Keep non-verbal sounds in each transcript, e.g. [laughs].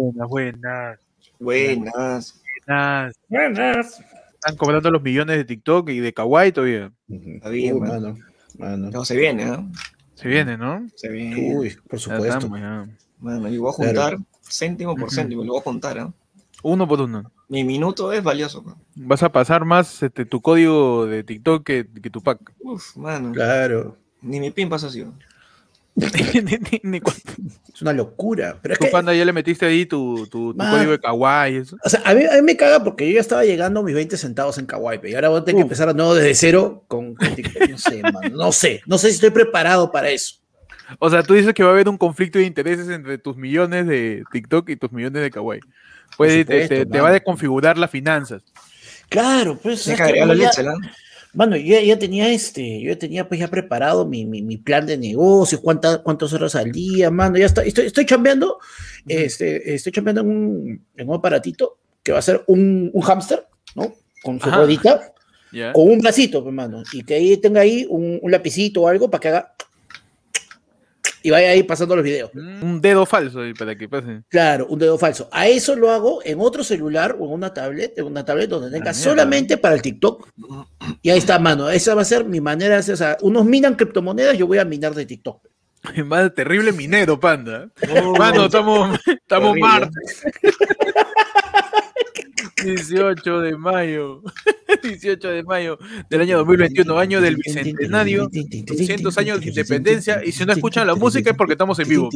Buenas, buenas. Buenas. Buenas. Buenas. Están cobrando los millones de TikTok y de Kawaii todavía. Está bien, Uy, mano. mano. No, se viene, ¿no? Se viene, ¿no? Se viene. Uy, por Ya supuesto. estamos, ya. Mano, yo voy a Claro. juntar céntimo por céntimo, lo voy a juntar, ¿ah? Uno por uno. Mi minuto es valioso, man. Vas a pasar más este, tu código de TikTok que, que tu pack. Uf, mano. Claro. Ni mi pin pasa así. Es una locura. Pero es que, panda ya le metiste ahí tu, tu, código de Kawaii. Eso. o sea, a mí, a mí me caga porque yo ya estaba llegando a mis 20 centavos en Kawaii, y ahora voy a tener que empezar de nuevo desde cero con. No sé. No sé. Si estoy preparado para eso. O sea, tú dices que va a haber un conflicto de intereses entre tus millones de TikTok y tus millones de Kawaii. Pues te- va a desconfigurar las finanzas. Claro, pues. Es que que agregarlo Mano, yo ya, tenía este, yo ya tenía pues ya preparado mi, mi, mi plan de negocios, cuántas cuántas horas al día, mano, ya está, estoy, estoy chambeando, este, estoy chambeando en un, en un aparatito que va a ser un, un hámster, ¿no? Con su ruedita, con un bracito, pues, mano, y que ahí tenga ahí un, un lapicito o algo para que haga y vaya ahí pasando los videos. Mm, Un dedo falso ahí para que pase. Claro, un dedo falso. A eso lo hago en otro celular o en una tablet, en una tablet donde tenga mierda. solamente para el TikTok. Y ahí está, mano. Esa va a ser mi manera de hacer. O sea, unos minan criptomonedas, yo voy a minar de TikTok. [laughs] Más terrible minero, panda. Oh, Mano, estamos, estamos martes. [laughs] 18 de mayo. [laughs] 18 de mayo del año 2021, año del bicentenario. 200 años de independencia. Y si no escuchan la música es porque estamos en vivo.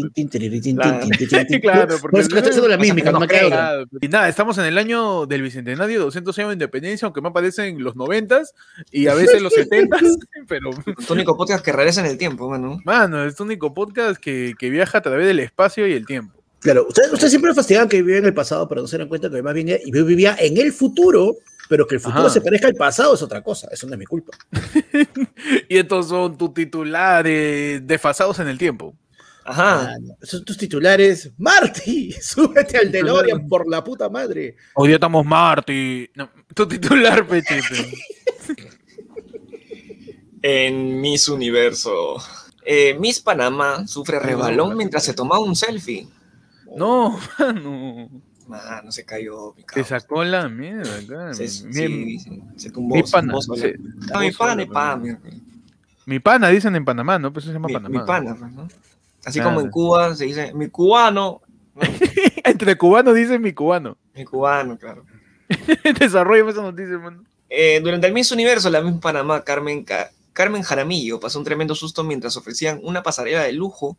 Claro, [laughs] porque estoy haciendo la mímica, no me queda otra. Claro, Y nada, estamos en el año del bicentenario, 200 años de independencia, aunque me aparecen los 90s y a veces los 70s, [laughs] pero Tu único podcast que regresa en el tiempo, mano. mano, es el único podcast que, que viaja a través del espacio y el tiempo. Claro, ustedes usted siempre me fastidiaban que vivía en el pasado, pero no se dan cuenta que más bien yo vivía en el futuro, pero que el futuro Ajá. se parezca al pasado es otra cosa. Eso no es mi culpa. [laughs] Y estos son tus titulares desfasados en el tiempo. Ajá. Ah, no. Son tus titulares. Marty, [laughs] súbete al DeLorean [laughs] por la puta madre. Hoy día estamos Marty. No, tu titular, pechete. En Miss Universo. Eh, Miss Panamá sufre rebalón mientras se tomaba un selfie. No, [laughs] mano. Mano, se cayó, mi Te cabrón. sacó la mierda acá. Se, sí, Mi- sí, se tumbó. mi se pana, tumbó se- Ah, mi pana, pana. Mi, Mi pana, dicen en Panamá, ¿no? Pues eso se llama mi- Panamá. mi pana, pues, ¿no? Así Claro. como en Cuba se dice mi cubano. ¿no? [laughs] Entre cubanos dicen mi cubano. Mi cubano, claro. [laughs] Desarrollo esa noticia, mano. Eh, durante el Miss Universo, la Miss Panamá, Carmen, Ca- Carmen Jaramillo, pasó un tremendo susto mientras ofrecían una pasarela de lujo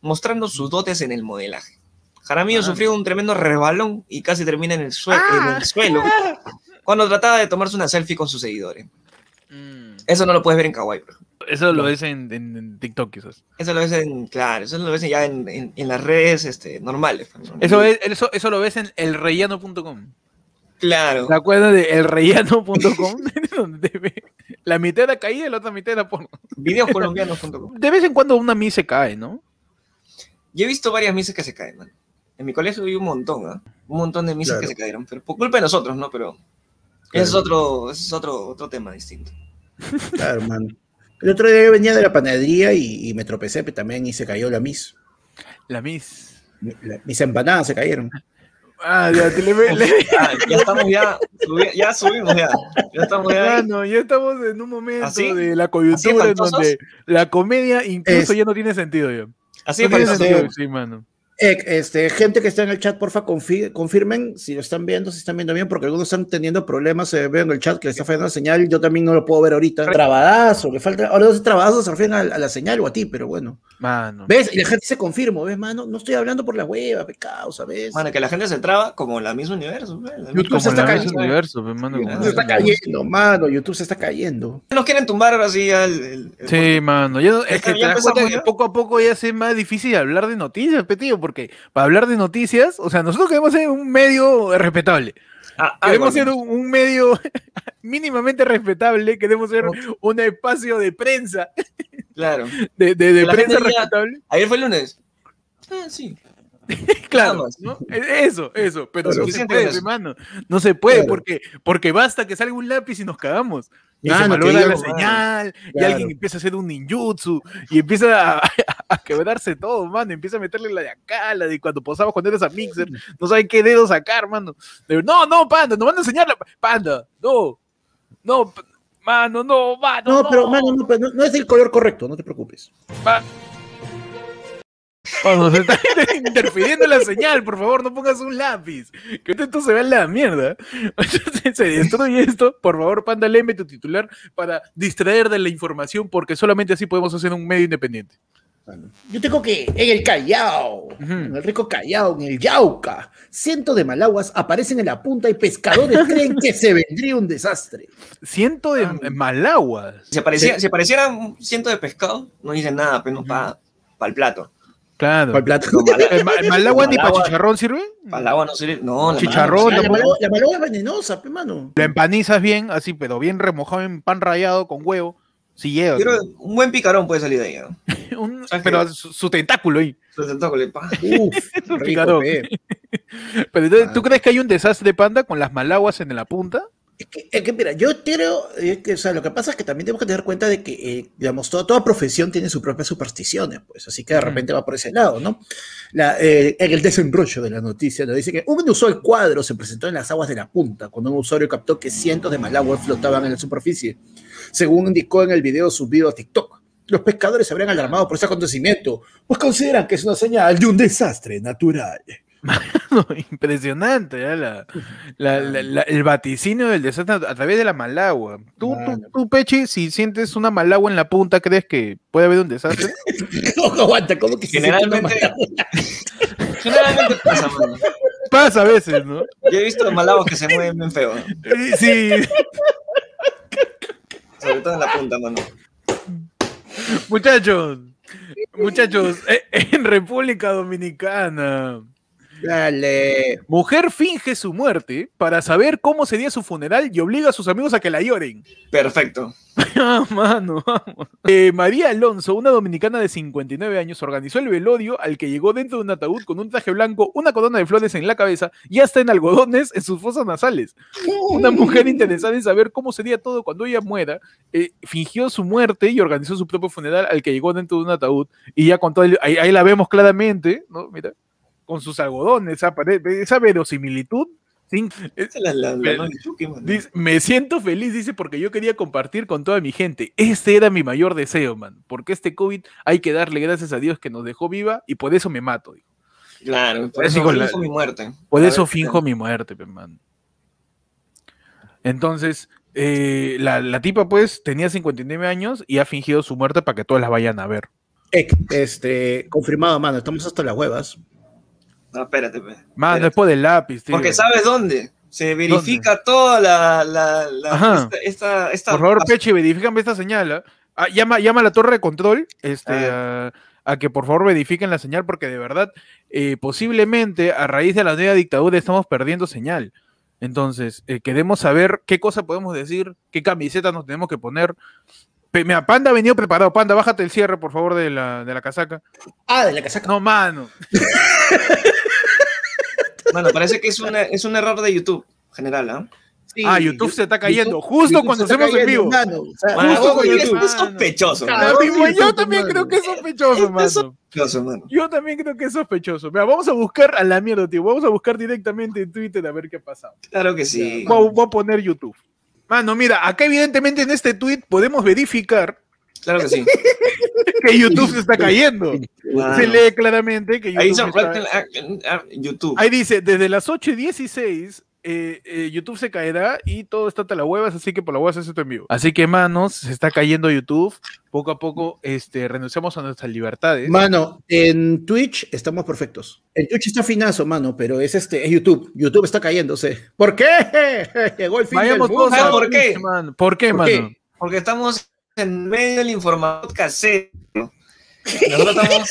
mostrando sus dotes en el modelaje. Jaramillo Ah. sufrió un tremendo resbalón y casi termina en el, sue- Ah. en el suelo [laughs] cuando trataba de tomarse una selfie con sus seguidores. Mm. Eso no lo puedes ver en Kawaii, ejemplo. Eso lo ves en, en- en TikTok, quizás. Eso lo ves en, claro, eso lo ves ya en, en- en las redes este, normales. pues, ¿no? Eso, es, eso, eso lo ves en elrellano.com. Claro. ¿Te acuerdas de elrellano.com? [laughs] [laughs] donde te ve la mitad era caída y la otra mitad era porno. Videoscolombianos.com. De vez en cuando una mi se cae, ¿no? Yo he visto varias misas que se caen, man. En mi colegio vi un montón, ¿ah? Un montón de misas Claro. que se cayeron, pero por culpa de nosotros, ¿no? Pero ese es otro, ese es otro, otro tema distinto. [laughs] Claro, man. El otro día yo venía de la panadería y, y me tropecé, pero también y se cayó la mis. La Miss. La- mis empanadas se cayeron. Ah, ya, te le, le- Ah, ya estamos ya, subi- ya subimos ya. Ya estamos ya. Mano, ya estamos en un momento ¿Así? de la ¿Así coyuntura en donde la comedia incluso Es- ya no tiene sentido ya. Así no tiene faltó. sentido, sí, mano. Eh, este, gente que está en el chat, porfa, confi- confirmen si lo están viendo, si están viendo bien, porque algunos están teniendo problemas. Se ve en el chat que le está fallando la señal. Yo también no lo puedo ver ahorita. Trabadazo, le falta. Ahora los trabadazos se refieren a, a la señal o a ti, pero bueno. Mano. ¿Ves? Y la gente se confirma, ¿ves, mano? No estoy hablando por la hueva, pecado, ¿sabes? Bueno, que la gente se traba como la misma universo. la YouTube se está la cayendo. universo, mano. YouTube se está cayendo, mano. YouTube se está cayendo. Nos quieren tumbar ahora sí ya el, el- el- Sí, mano. Ya, es Ya que te das cuenta que poco a poco ya se es más difícil hablar de noticias, petío, porque para hablar de noticias, o sea, nosotros queremos ser un medio respetable. Ah, ah, Queremos ser un, un medio [laughs] mínimamente respetable, queremos ser un espacio de prensa, Claro. [laughs] de, de- de La prensa respetable. Ayer fue el lunes. Ah, sí. [laughs] claro. ¿no? Eso, eso, pero Claro. no se puede, hermano. No se puede Claro. porque, porque basta que salga un lápiz y nos cagamos. Y se malogra la señal, y alguien empieza a hacer un ninjutsu, y empieza a, [laughs] a quebrarse todo, mano. Empieza a meterle la de acá, la de cuando posamos cuando eres a Mixer, no saben qué dedo sacar, mano. De- no, no, panda, nos van a enseñar la. Panda, no, no, mano, no, mano. No, No, pero, mano, no, pero no, no es el color correcto, no te preocupes. Mano, se está [laughs] interfiriendo la señal, por favor, no pongas un lápiz. Que esto se vea en la mierda. [laughs] se destruye esto. Por favor, Panda, léeme tu titular para distraer de la información, porque solamente así podemos hacer un medio independiente. Yo tengo que en el Callao, en el rico Callao, en el Yauca, cientos de malaguas aparecen en la punta y pescadores [laughs] creen que se vendría un desastre. Ciento de Ah. malaguas. Si, aparecía, si aparecieran un ciento de pescado, no dicen nada, pero no para el plato. Claro. ¿Cuál plato? No, mala- ¿El, ma- el malagua ni para Malagua- chicharrón sirve? para el agua no sirve. No, la Chicharrón, malagua- la, malagua, la malagua es venenosa, pe, mano. Lo empanizas bien, así, pero bien remojado en pan rallado con huevo. Si llega. Que un buen picarón puede salir de ahí, ¿no? [laughs] Un- ¿sabes pero su, su tentáculo ahí. Su tentáculo, pa. Uf, [laughs] un rico, picarón. pe. [laughs] Pero entonces, ¿tú Ah. crees que hay un desastre de panda con las malaguas en la punta? Es que, es que, mira, yo creo que, o sea, lo que pasa es que también tenemos que tener cuenta de que, eh, digamos, toda, toda profesión tiene sus propias supersticiones, pues, así que de repente va por ese lado, ¿no? La, eh, en el desenrollo de la noticia nos dice que un inusual cuadro se presentó en las aguas de la punta cuando un usuario captó que cientos de malaguas flotaban en la superficie, según indicó en el video subido a TikTok. Los pescadores se habrían alarmado por ese acontecimiento, pues consideran que es una señal de un desastre natural. [laughs] Impresionante, ¿ya? La- la- la- la- el vaticinio del desastre a través de la malagua. ¿Tú, tú, tú, Pechi, si sientes una malagua en la punta, ¿crees que puede haber un desastre? [laughs] No, aguanta, ¿cómo que Generalmente, [laughs] generalmente pasa, mano. Pasa a veces, ¿no? Yo he visto malagos que se mueven bien feo, ¿no? Eh, Sí, sobre todo en la punta, mano. muchachos, muchachos, eh, en República Dominicana. Dale. Mujer finge su muerte para saber cómo sería su funeral y obliga a sus amigos a que la lloren. Perfecto. [laughs] Ah, mano, vamos. Eh, María Alonso, una dominicana de 59 años, organizó el velorio al que llegó dentro de un ataúd con un traje blanco, una corona de flores en la cabeza y hasta en algodones en sus fosas nasales. Una mujer interesada en saber cómo sería todo cuando ella muera, eh, fingió su muerte y organizó su propio funeral al que llegó dentro de un ataúd y ya con todo el- ahí, ahí la vemos claramente, ¿no? Mira, con sus algodones, esa, verosimilitud. sin- Esa es la, la, la. Dice, me siento feliz, dice, porque yo quería compartir con toda mi gente. Este era mi mayor deseo, man. Porque este COVID hay que darle gracias a Dios que nos dejó viva y por eso me mato. Claro, por eso finjo mi muerte. Por A eso ver, finjo mi muerte, man. Entonces, eh, la, la tipa, pues, tenía 59 años y ha fingido su muerte para que todas la vayan a ver. Este, confirmado, mano, estamos hasta las huevas. No, espérate, pe. Mano, Espérate. es por el lápiz, tío. Porque ¿sabes dónde? Se verifica toda la... la, la- Ajá. esta, esta, esta- Por favor, Peche, verifícame esta señal. ¿ah? Ah, llama, llama a la torre de control este, a, a que por favor verifiquen la señal, porque de verdad, eh, posiblemente a raíz de la nueva dictadura estamos perdiendo señal. Entonces, eh, queremos saber qué cosa podemos decir, qué camiseta nos tenemos que poner. Pe- Mira, Panda ha venido preparado. Panda, bájate el cierre, por favor, de la, de la casaca. Ah, de la casaca. No, mano. [laughs] Mano, parece que es, una, es un error de YouTube general, ¿ah? Sí, ah, YouTube se está cayendo. YouTube- Justo YouTube cuando hacemos en vivo. mano. O sea, Mano, Justo con YouTube. es sospechoso. Mano. Yo también mano. creo que es sospechoso, Es mano. sospechoso, mano. Yo también creo que es sospechoso. Mira, vamos a buscar a la mierda, tío. Vamos a buscar directamente en Twitter a ver qué ha pasado. Claro que sí. Voy, a- voy a poner YouTube. Mano, mira, acá evidentemente en este tweet podemos verificar Claro que sí. [laughs] que YouTube se está cayendo. Se lee claramente que Ahí YouTube está- YouTube. Ahí dice, desde las 8 y 16 eh, eh, YouTube se caerá y todo está hasta las huevas, así que por las huevas es esto en vivo. Así que, manos, se está cayendo YouTube. Poco a poco este, renunciamos a nuestras libertades. Mano, en Twitch estamos perfectos. En Twitch está finazo, mano, pero es este, es YouTube. YouTube está cayéndose. ¿Por qué? [laughs] Llegó el fin Vayamos del mundo. todos a ¿Sabes por qué? ¿Por qué, ¿Por mano? qué? Porque estamos en medio del información casero. [laughs] Nosotros estamos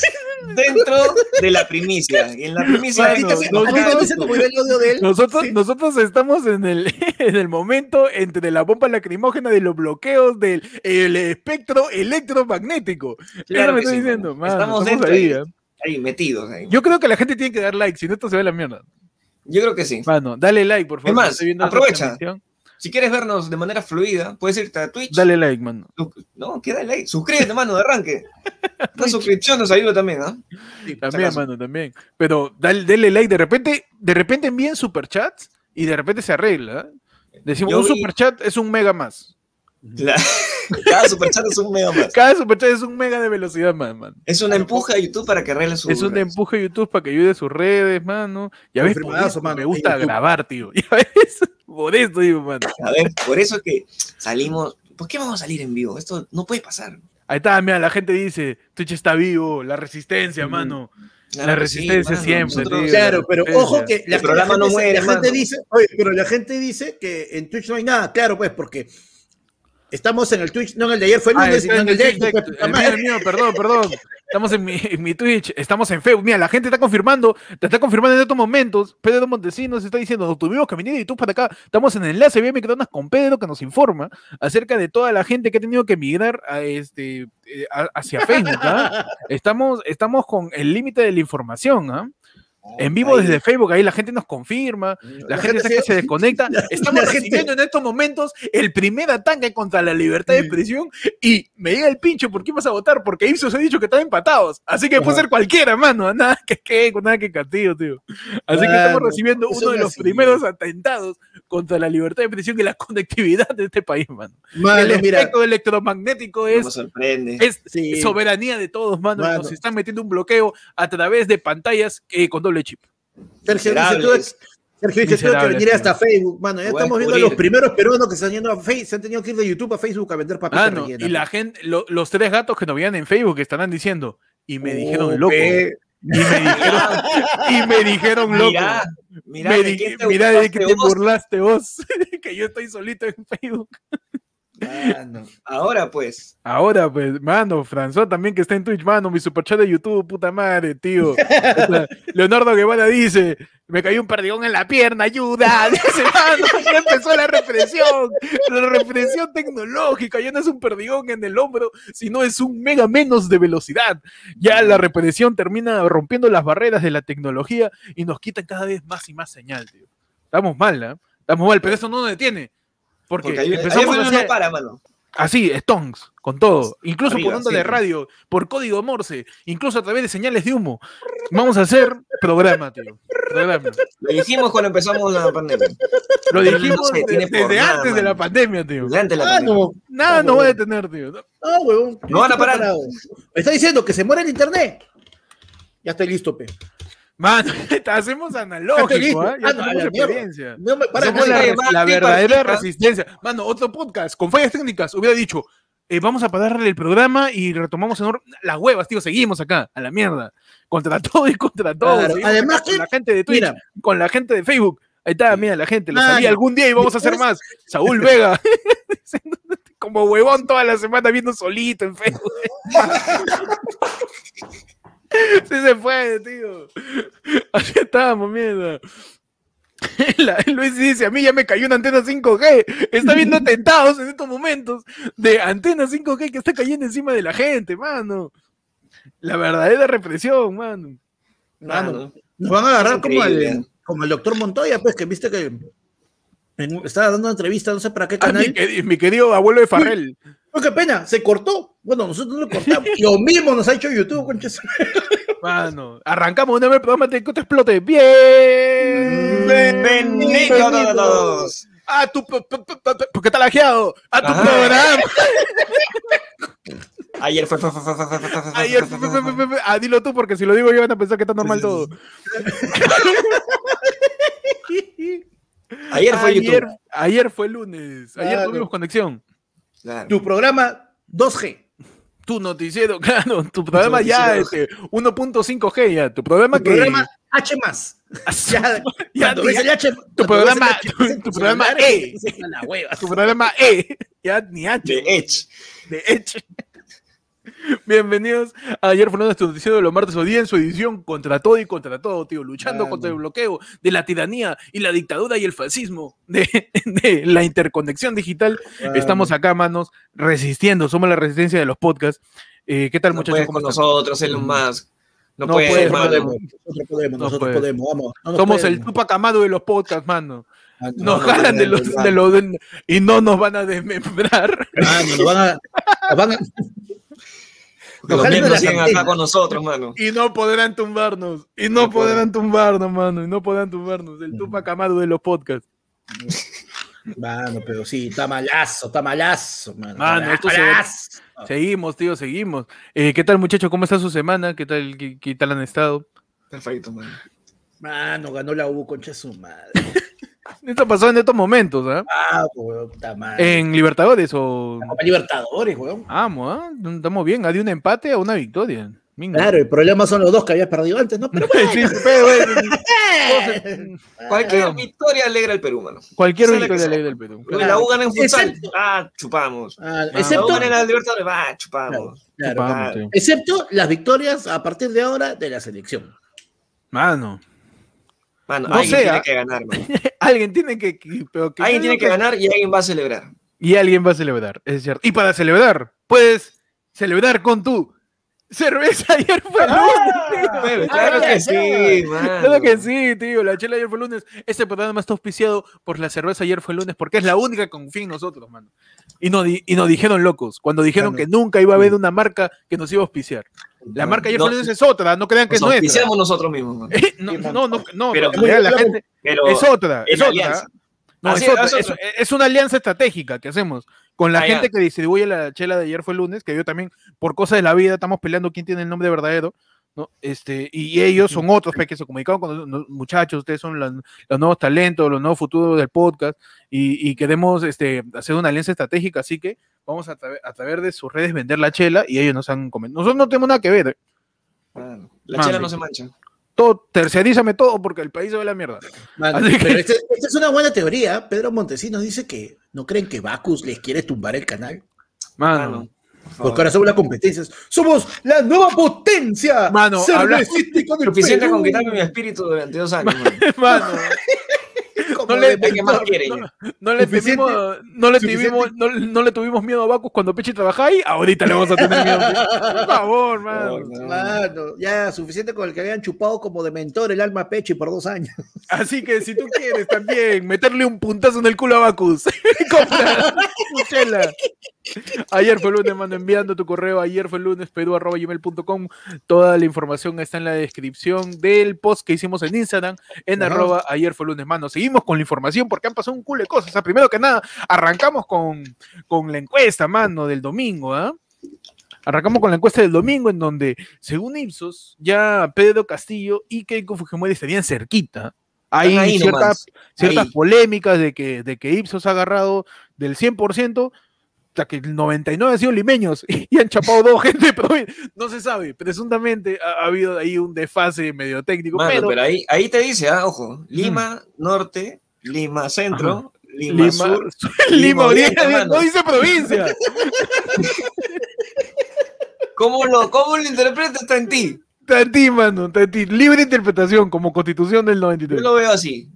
dentro de la primicia. Y en la primicia. Se- nosotros- Sí. estamos en el, [laughs] en el momento entre la bomba lacrimógena de los bloqueos del el espectro electromagnético. Claro Eso me que estoy sí, diciendo, mano. mano, Estamos estamos dentro ahí, de- ¿eh? ahí metidos. Ahí. Yo creo que la gente tiene que dar like, si no esto se ve la mierda. Yo creo que sí. Mano, dale like, por favor. Es más, aprovecha. Si quieres vernos de manera fluida, puedes irte a Twitch. Dale like, mano. No, que dale like. Suscríbete, mano, de arranque. [laughs] Una suscripción nos ayuda también, ¿ah? También, acaso. mano, también. Pero dale, dale like, de repente, de repente envíen superchats y de repente se arregla. ¿eh? Decimos, Yo un vi- superchat es un mega más. La- [laughs] Cada superchat es un mega más. Cada superchat es un mega de velocidad más, mano. Es un empuje a YouTube para que arregle su. Es un empuje a YouTube para que ayude a sus redes, mano. Ya ves, eso mano, me gusta YouTube. grabar, tío. [laughs] Ya ves, por eso digo, mano. A ver, por eso es que salimos. ¿Por qué vamos a salir en vivo? Esto no puede pasar. Ahí está, mira, la gente dice, Twitch está vivo, la resistencia, Ujú. mano. Claro La sí, resistencia mano, siempre, nosotros- tío. Claro, pero ojo que la, El programa la no gente, muere, la gente dice, oye, pero la gente dice que en Twitch no hay nada, claro, pues, porque estamos en el Twitch, no en el de ayer, fue el Ah, lunes, sino en el de ayer, perdón, perdón. Estamos en mi, en mi Twitch, estamos en Facebook. Mira, la gente está confirmando, te está confirmando en estos momentos. Pedro Montesinos está diciendo, "Nos tuvimos que venir de YouTube para acá. Estamos en el enlace vía microondas con Pedro que nos informa acerca de toda la gente que ha tenido que emigrar a este, eh, a- hacia Facebook. ¿ah? [laughs] Estamos, estamos con el límite de la información. ¿ah? En vivo Ahí. desde Facebook, ahí la gente nos confirma, la, gente, está que se desconecta. [laughs] Estamos la gente- recibiendo en estos momentos el primer ataque contra la libertad de expresión y me llega el pincho, ¿por qué vas a votar? Porque Ipsos ha dicho que están empatados. Así que puede Ajá. ser cualquiera, mano. [laughs] Nada que que, nada que Castillo, tío. Así que estamos recibiendo uno de los así. primeros atentados contra la libertad de expresión y la [laughs] conectividad de este país, mano. Mano, el mira, espectro electromagnético es sorprende. es Sí. soberanía de todos, mano. Mano. Nos están metiendo un bloqueo a través de pantallas eh, con doble chip. Sergio dice. Sergio dice, tuve que venir hasta Facebook, mano, ya estamos viendo a los primeros peruanos que se han, yendo a Facebook, se han tenido que ir de YouTube a Facebook a vender papitas Ah, no, rellenas, y la gente, lo- los tres gatos que nos veían en Facebook estarán diciendo, y me dijeron loco, pe- y me [laughs] dijeron, y me dijeron loco. Mira, mira, Me ¿de di- quién te de burlaste vos, [laughs] que yo estoy solito en Facebook. Mano. Ahora pues. Ahora, pues, mano, François también que está en Twitch, mano, mi superchat de YouTube, puta madre, tío. O sea, [laughs] Leonardo Guevara dice, me cayó un perdigón en la pierna, ayuda. [laughs] Dice, mano, ya empezó la represión, la represión tecnológica, ya no es un perdigón en el hombro, sino es un mega menos de velocidad. Ya la represión termina rompiendo las barreras de la tecnología y nos quitan cada vez más y más señal, tío. Estamos mal, ¿ah? Estamos mal, pero eso no nos detiene. Porque, empezamos a no hacer- para, mano. Así, Stones, con todo, incluso Arriba, por onda de radio, por código Morse, incluso a través de señales de humo. Vamos a hacer programa, tío. Programa. Lo dijimos cuando empezamos la pandemia. Lo dijimos desde nada, antes de la pandemia, tío. Desde antes de la Ah, pandemia. no, Nada no, nos va a detener, tío. no, huevón. No van a parar. Me está diciendo que se muere el internet. Ya estoy listo, pe. Mano, [laughs] hacemos analógico. ¿ah? Ya Ah, experiencia. No me para Somos Hacemos la, verdadera resistencia. Mano, otro podcast con fallas técnicas hubiera dicho, eh, vamos a pararle el programa y retomamos en las huevas, tío, seguimos acá, a la mierda. Contra todo y contra todo. Claro, además con que- la gente de Twitch, Mira, con la gente de Facebook. Ahí está, mira la gente, Mano, salí algún día y vamos a hacer más. Saúl Vega, [laughs] como huevón toda la semana viendo solito en Facebook. [laughs] [laughs] Sí se fue, tío. Así estábamos, mierda. [laughs] La- Luis dice, a mí ya me cayó una antena 5G. Está viendo atentados en estos momentos de antena 5G que está cayendo encima de la gente, mano. La verdadera represión, mano. mano, Mano, nos van a agarrar como al, como el doctor Montoya, pues, que viste que en- estaba dando una entrevista, no sé para qué mi, canal. mi querido abuelo de Farrell. No, qué pena, se cortó. Bueno, nosotros lo cortamos. Lo mismo nos ha hecho YouTube, conches. Mano, arrancamos un el programa de que te explote. Bien. Bienvenidos a todos. A tu. Porque está lajeado. A tu programa. Ayer fue. Ayer fue. Ah, dilo tú, porque si lo digo yo van a pensar que está normal todo. Ayer fue YouTube. Ayer fue lunes. Ayer tuvimos conexión. Claro. Tu programa 2G. Tu noticiero, [laughs] claro, tu programa ya este, 1.5G ya, tu programa Tu que programa H más. Ya, Ya, H, tu programa- H en tu programa E. tu programa E, ya ni H. De Edge. de Edge. [laughs] Bienvenidos a Ayer fue nuestro noticiero de los martes o día en su edición contra todo y contra todo, tío, luchando contra el bloqueo de la tiranía y la dictadura y el fascismo de, [laughs] de la interconexión digital. Estamos acá, manos, resistiendo, somos la resistencia de los podcasts. Eh, ¿Qué tal, No muchachos? puedes ¿Cómo con están? nosotros, Elon Musk. No, No puede, puede, mano. mano. Nosotros podemos, No nosotros puede. podemos, vamos. no Somos pueden. el Tupac Amado de los podcasts, mano. Ah, Nos no, jalan de los, de los de- y no nos van a desmembrar. Ah, no, nos van a, van [laughs] los Ojalá miembros no la siguen acá con nosotros, mano. Y no podrán tumbarnos. Y no, No podrán tumbarnos, mano. Y no podrán tumbarnos. El Tupac Amado de los podcasts. Mano, pero sí, está malazo, está malazo, mano. Mano, esto se-. Seguimos, tío, seguimos. Eh, ¿Qué tal, muchachos? ¿Cómo está su semana? ¿Qué tal, qué, qué tal han estado? Perfecto, mano. Mano, ganó la U, concha su madre. [laughs] Esto pasó en estos momentos, ¿ah? Ah, weón, puta madre. ¿En Libertadores o...? La Copa Libertadores, weón. Vamos, ¿ah? Estamos bien. ¿ah? De un empate a una victoria. Claro, el problema son los dos que habías perdido antes, ¿no? Pero [laughs] bueno. Sí, pero bueno, [laughs] Cualquier victoria alegra al Perú, mano. cualquier victoria sea. del Perú. Porque la U gana en futsal. Excepto- Ah, chupamos. Ah, Ah, excepto, La U gana en la Libertadores. Va, chupamos. claro, claro. excepto las victorias a partir de ahora de la selección. Mano, Mano, No alguien sé, tiene que ganar, mano. [laughs] alguien tiene que... que- pero que- Alguien tiene que ganar y alguien va a celebrar. Y alguien va a celebrar, es cierto. Y para celebrar, puedes celebrar con tu cerveza ayer fue lunes. Pero Ah, claro que sí, mano. Claro que sí, tío. La chela ayer fue lunes. Este programa está auspiciado por la cerveza ayer fue lunes porque es la única que confía en nosotros, mano. Y nos, di- y nos dijeron locos cuando dijeron que nunca iba a haber una marca que nos iba a auspiciar. La No, marca ayer no, fue lunes es otra, no crean que Nos es nuestra. auspiciamos nosotros mismos, mano. no, no, no, no, Pero- en realidad la gente Pero es otra, es otra. No, es, es es, otra. es una alianza estratégica que hacemos con la Ah, gente ya. que distribuye la chela de ayer fue lunes, que yo también, por cosas de la vida, estamos peleando quién tiene el nombre verdadero, ¿no? Este, y ellos son otros pues, que se comunicaron con los, muchachos, ustedes son los, los nuevos talentos, los nuevos futuros del podcast, y, y queremos este, hacer una alianza estratégica, así que vamos a, tra- a través de sus redes vender la chela, y ellos nos han comentado. Nosotros no tenemos nada que ver, ¿eh? Mano, La Mami. chela no se mancha. Todo, terciarízame todo porque el país se a la mierda. Mano, Así que- pero este- esta es una buena teoría. Pedro Montesinos dice que no creen que Bacus les quiere tumbar el canal. Mano. Por favor. Porque ahora somos las competencias. ¡Somos la nueva potencia! Mano, habla- del Suficiente Perú. con quitarme mi espíritu durante dos años, [laughs] mano. Mano. No le- ¿Qué más quiere? No, no le tuvimos, no le tuvimos, no, no le tuvimos miedo a Bacus cuando Pechi trabajaba ahí, ahorita le vamos a tener miedo. Por [laughs] favor, mano. Ya, suficiente con el que habían chupado como de mentor el alma a Pechi por dos años. [laughs] Así que si tú quieres también meterle un puntazo en el culo a Bacus, [laughs] compra tu chela. Ayer fue lunes, mano, enviando tu correo. Ayer fue lunes, peru.gmail.com. Toda la información está en la descripción del post que hicimos en Instagram, en arroba ayer fue lunes, mano. Seguimos con la información porque han pasado un culo de cosas. O sea, primero que nada, arrancamos con, con la encuesta, mano, del domingo, ¿ah? Arrancamos con la encuesta del domingo en donde, según Ipsos, ya Pedro Castillo y Keiko Fujimori estarían cerquita. Hay ahí ciertas, nomás. ciertas Ahí. polémicas de que, de que Ipsos ha agarrado del 100%, hasta que el 99 han sido limeños [laughs] y han chapado dos gente, pero no se sabe. Presuntamente ha, ha habido ahí un desfase medio técnico, Mano, pero, pero, ahí, ahí te dice, ah, ojo, Lima Norte, Lima Centro, Lima, Lima, Sur. [laughs] Lima, Oriente, Oriente, no dice provincia. [laughs] ¿Cómo lo, cómo lo interpretas? Está en ti. Está en ti, mano, está en ti. Libre interpretación, como constitución del Yo 93. lo veo así.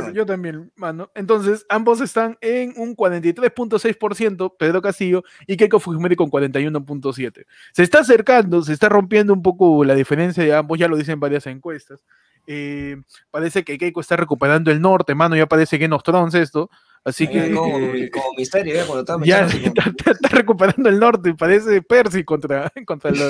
Ah. Yo también, mano. Entonces, ambos están en un 43.6%, Pedro Castillo y Keiko Fujimori con 41.7%. Se está acercando, se está rompiendo un poco la diferencia de ambos, ya lo dicen varias encuestas. Eh, parece que Keiko está recuperando el norte, mano, ya parece que nos Thrones esto. Así que como, eh, como misterio, ya, cuando estaba ya está, [laughs] está- está recuperando el norte, parece Percy contra, [laughs] contra la,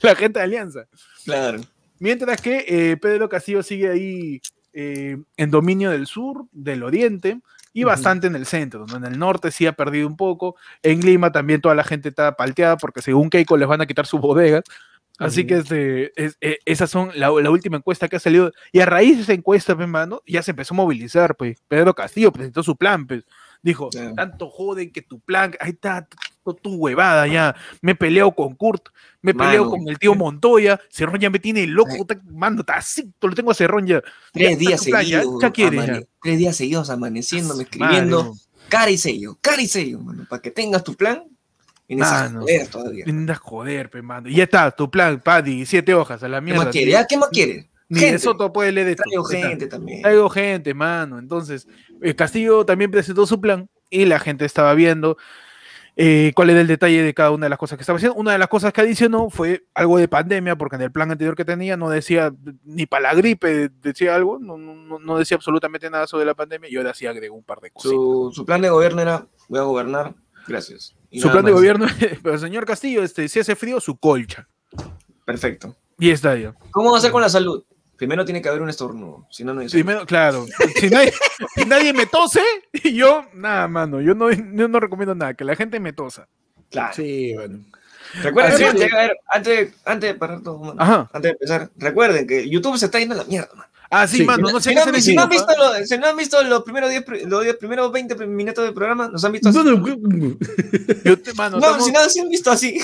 la gente de Alianza. Claro. Mientras que eh, Pedro Castillo sigue ahí eh, en dominio del sur, del oriente y bastante en el centro. ¿no? En el norte sí ha perdido un poco. En Lima también toda la gente está palteada porque según Keiko les van a quitar sus bodegas. Así que este, es- eh, esas son la, la última encuesta que ha salido. Y a raíz de esa encuesta, pues, mano, ya se empezó a movilizar. Pues. Pedro Castillo presentó su plan. Pues. Dijo, Claro. tanto joden que tu plan, ahí está tu, huevada ya. Me peleo con Kurt, me peleo Mano. con el tío Montoya. Cerrón ya me tiene loco. Ay. está- Mano, está así, lo tengo a Cerrón ya. Ya Tres está días ya- seguidos. ya quieres, ya. Tres días seguidos amaneciéndome, escribiendo. no. cara y sello, cara y sello, mano. Para que tengas tu plan. Mano. joder todavía. Joder, pe, mano. Y ya está, tu plan, Paddy, siete hojas a la ¿Qué mierda. más quiere? Ni- ¿Ya? ¿Qué más quiere? Ni Gente. de Soto puede leer esto. Traigo Ya gente también. Traigo gente, mano. Entonces, eh, Castillo también presentó su plan y la gente estaba viendo. Eh, cuál era el detalle de cada una de las cosas que estaba haciendo. Una de las cosas que adicionó fue algo de pandemia, porque en el plan anterior que tenía no decía ni para la gripe, decía algo, no, no, no decía absolutamente nada sobre la pandemia y ahora sí agregó un par de cosas. Su, su plan de gobierno era, voy a gobernar, gracias. Y Su plan de gobierno, [laughs] pero señor Castillo, este, si hace frío, su colcha. Perfecto. Y está ya. ¿Cómo va a ser con la salud? Primero tiene que haber un estornudo, si no, no hay. Primero, claro, si nadie, si nadie me tose, yo, nada, mano, yo no, yo no recomiendo nada, que la gente me tosa. Claro. Sí, bueno. Recuerden, Así que es. llega a ver, antes, antes de parar todo, mano, Ajá. antes de empezar, recuerden que YouTube se está yendo a la mierda, mano. Ah, sí, Sí. mano, no si, sé no, si no han visto lo- si no han visto los primeros 10, pri- los 10 primeros 20 pri- minutos del programa, ¿nos han visto así? No, no, Yo te- mano, No, estamos- si no se han visto así,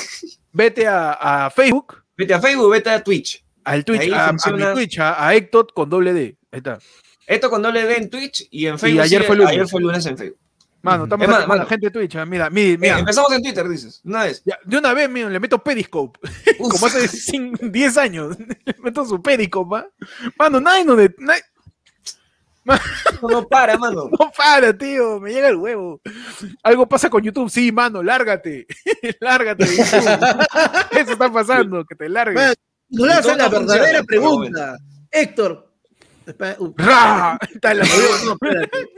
vete a, a Facebook, vete a Facebook, vete a Twitch. Al Twitch, a, a funciona. mi Twitch, a, a Ectot con doble D. Ahí está. Esto con doble D en Twitch y en Facebook. ayer sí, fue lunes. ayer fue lunes en Facebook. Mano, estamos Es la gente de Twitch. ah, Mira, mira, mira. Eh, empezamos en Twitter, dices. Una vez. Ya, de una vez, mira, le meto Periscope. [laughs] Como hace cin- 10 años. [laughs] le meto su Periscope, ¿va? Mano, nadie no, de- nadie- No, no para, mano. [laughs] no para, tío. Me llega el huevo. Algo pasa con YouTube. Sí, mano, lárgate. lárgate. Eso está pasando, que te largues. Man, No le hacen la verdadera pregunta. Héctor. Uh, ¡Ra! Está la no, espérate.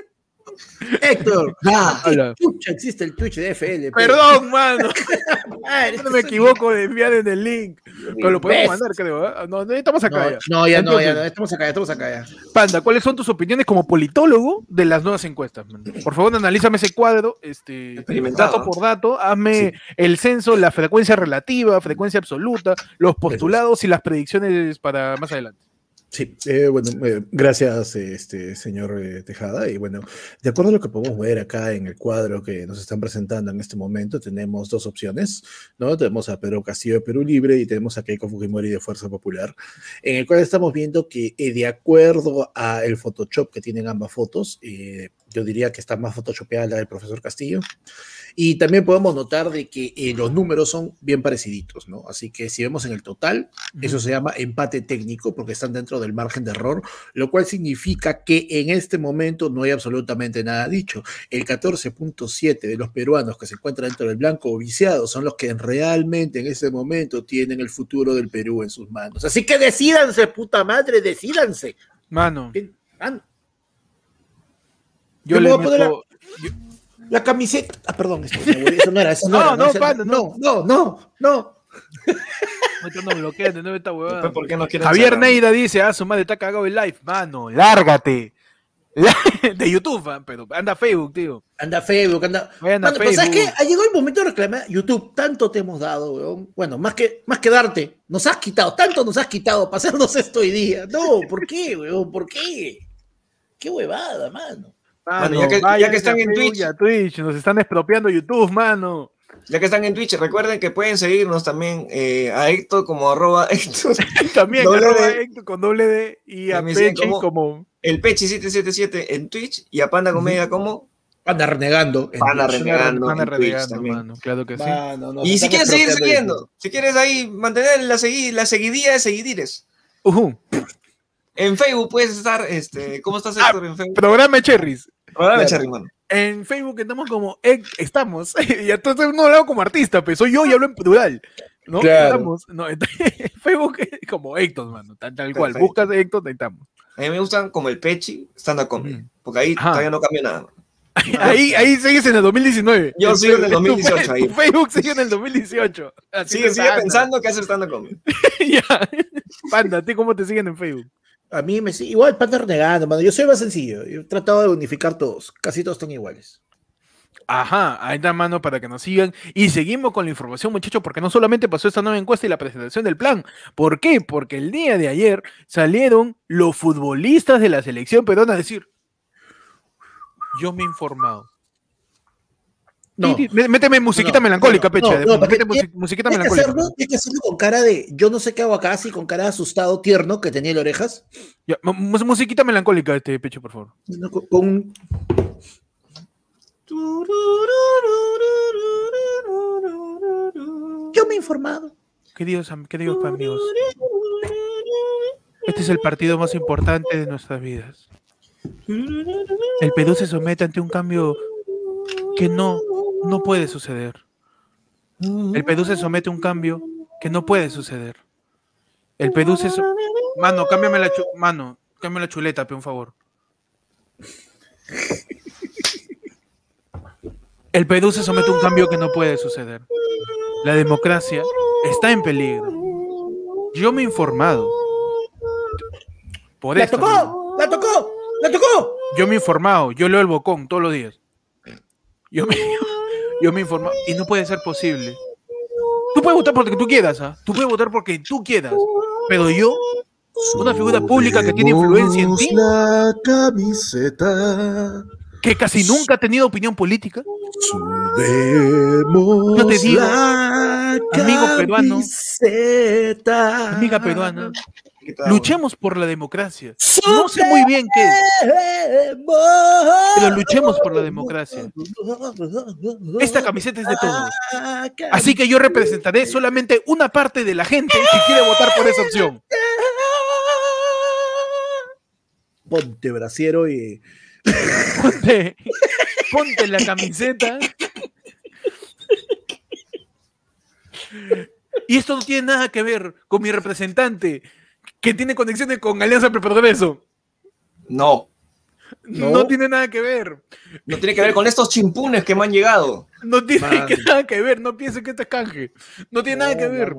Héctor, [laughs] Ah, chucha, existe el Twitch de FL. Perdón, mano. [laughs] Madre, No me equivoco de enviar en el link. Pero lo podemos mandar, creo. ¿eh? No, no, estamos acá No, ya. no, ya no, ya no. Estamos acá, ya estamos acá ya. Panda, ¿cuáles son tus opiniones como politólogo de las nuevas encuestas? man? Por favor, analízame ese cuadro, este, Experimentado, dato por dato, hazme el censo, la frecuencia relativa, frecuencia absoluta, los postulados y las predicciones para más adelante. Sí, eh, bueno, eh, gracias, este señor eh, Tejada. Y bueno, de acuerdo a lo que podemos ver acá en el cuadro que nos están presentando en este momento, tenemos dos opciones, ¿no? Tenemos a Pedro Castillo de Perú Libre y tenemos a Keiko Fujimori de Fuerza Popular, en el cual estamos viendo que eh, de acuerdo a el Photoshop que tienen ambas fotos, eh, yo diría que está más photoshopeada la del profesor Castillo. Y también podemos notar de que eh, los números son bien pareciditos, ¿no? Así que si vemos en el total, eso se llama empate técnico porque están dentro del margen de error, lo cual significa que en este momento no hay absolutamente nada dicho. El 14.7 de los peruanos que se encuentran dentro del blanco o viciado son los que realmente en este momento tienen el futuro del Perú en sus manos. Así que decídanse, puta madre, decídanse. Mano, Man, yo Yo me le voy a poner La camiseta. Ah, perdón, esto, eso no era, eso no, [laughs] No, era, no, no, no, no, no. No bloquean de nuevo esta huevada. Después, ¿por qué no Javier cerrar? Neira dice, ah, su madre está cagado el live. Mano, lárgate. [laughs] De YouTube, ah, pero anda a Facebook, tío. Anda Facebook, anda. A Mano, pero ¿sabes qué? Facebook. Ha llegado el momento de reclamar. YouTube, tanto te hemos dado, weón. Bueno, más que, más que darte, nos has quitado, tanto nos has quitado para hacernos esto hoy día. No, ¿por qué, weón? ¿Por qué? Qué huevada, mano. Mano, ya que- ya váyanse que están en Twitch. Twitch, nos están expropiando YouTube, mano. Ya que están en Twitch, recuerden que pueden seguirnos también eh, a Héctor como arroba [laughs] Héctor, [laughs] También Doble arroba D. Héctor con doble D y a Pechi como- como... el Pechi777 en Twitch y a Panda Comedia como Anda renegando. en Panda renegando. Anda en Twitch renegando, también. mano, claro que sí. Mano, Y si quieres seguir siguiendo, si quieres ahí mantener la, segui- la seguidilla de seguidires. En Facebook puedes estar, este, ¿cómo estás Ah, Héctor en Facebook? Programa de Cherries. En Facebook estamos como... eh, estamos. [laughs] y entonces no hablo como artista, pero soy yo y hablo en plural. ¿no? Claro. Estamos, no, [laughs] en Facebook es como Héctor, mano, tal, tal cual. Perfecto. Buscas Héctor, ahí estamos. A mí me gustan como el Pechi, stand-up comedy, Mm. porque ahí Ajá. todavía no cambia nada. [laughs] Ahí, ahí sigues en el 2019. Yo sigo en el Facebook- 2018 tu ahí. Facebook sigue en el 2018. Así Sigue, sigue pensando que hace stand-up comedy. ya. Panda, ¿a ti cómo te siguen en Facebook? A mí me igual Panda renegando, mano. Yo soy más sencillo. Yo he tratado de unificar todos. Casi todos están iguales. Ajá, ahí está mano para que nos sigan. Y seguimos con la información, muchachos, porque no solamente pasó esta nueva encuesta y la presentación del plan. ¿Por qué? Porque el día de ayer salieron los futbolistas de la selección peruana a decir: Yo me he informado. No. Méteme musiquita no, melancólica, no, pecha. no, méteme musi- musiquita Tienes que, melancólica. hacerlo, tienes que hacerlo con cara de yo no sé qué hago acá, así con cara de asustado, tierno, que tenía el orejas. Ya, mu- mu- musiquita melancólica, este pecho, por favor. Con, Yo me he informado. Queridos, queridos amigos, este es el partido más importante de nuestras vidas. El Perú se somete ante un cambio que no, no puede suceder. El Perú se somete a un cambio que no puede suceder. El Perú se... so- Mano, cámbiame la, Mano, cámbiame la chuleta, un favor. El Perú se somete a un cambio que no puede suceder. La democracia está en peligro. Yo me he informado. Por ¡La esto. tocó! amigo. ¡La tocó! ¡La tocó! Yo me he informado, yo leo el bocón todos los días. Yo me, yo me he informado y no puede ser posible. Tú puedes votar porque tú quieras, ¿ah? Tú puedes votar porque tú quieras. Pero yo, una figura pública que tiene influencia en ti, La camiseta. que casi nunca ha tenido opinión política, Subemos Yo te digo, amigo peruano, camiseta. amiga peruana. Luchemos por la democracia. No sé muy bien qué es, pero luchemos por la democracia. Esta camiseta es de todos. Así que yo representaré solamente una parte de la gente que quiere votar por esa opción. Ponte brasiero y. Ponte, ponte la camiseta. Y esto no tiene nada que ver con mi representante, que tiene conexiones con Alianza Pro Progreso. No, No, No. tiene nada que ver. no tiene que ver con estos chimpunes que me han llegado. No tiene que- nada que ver. No piensen que esto es canje. No tiene nada que ver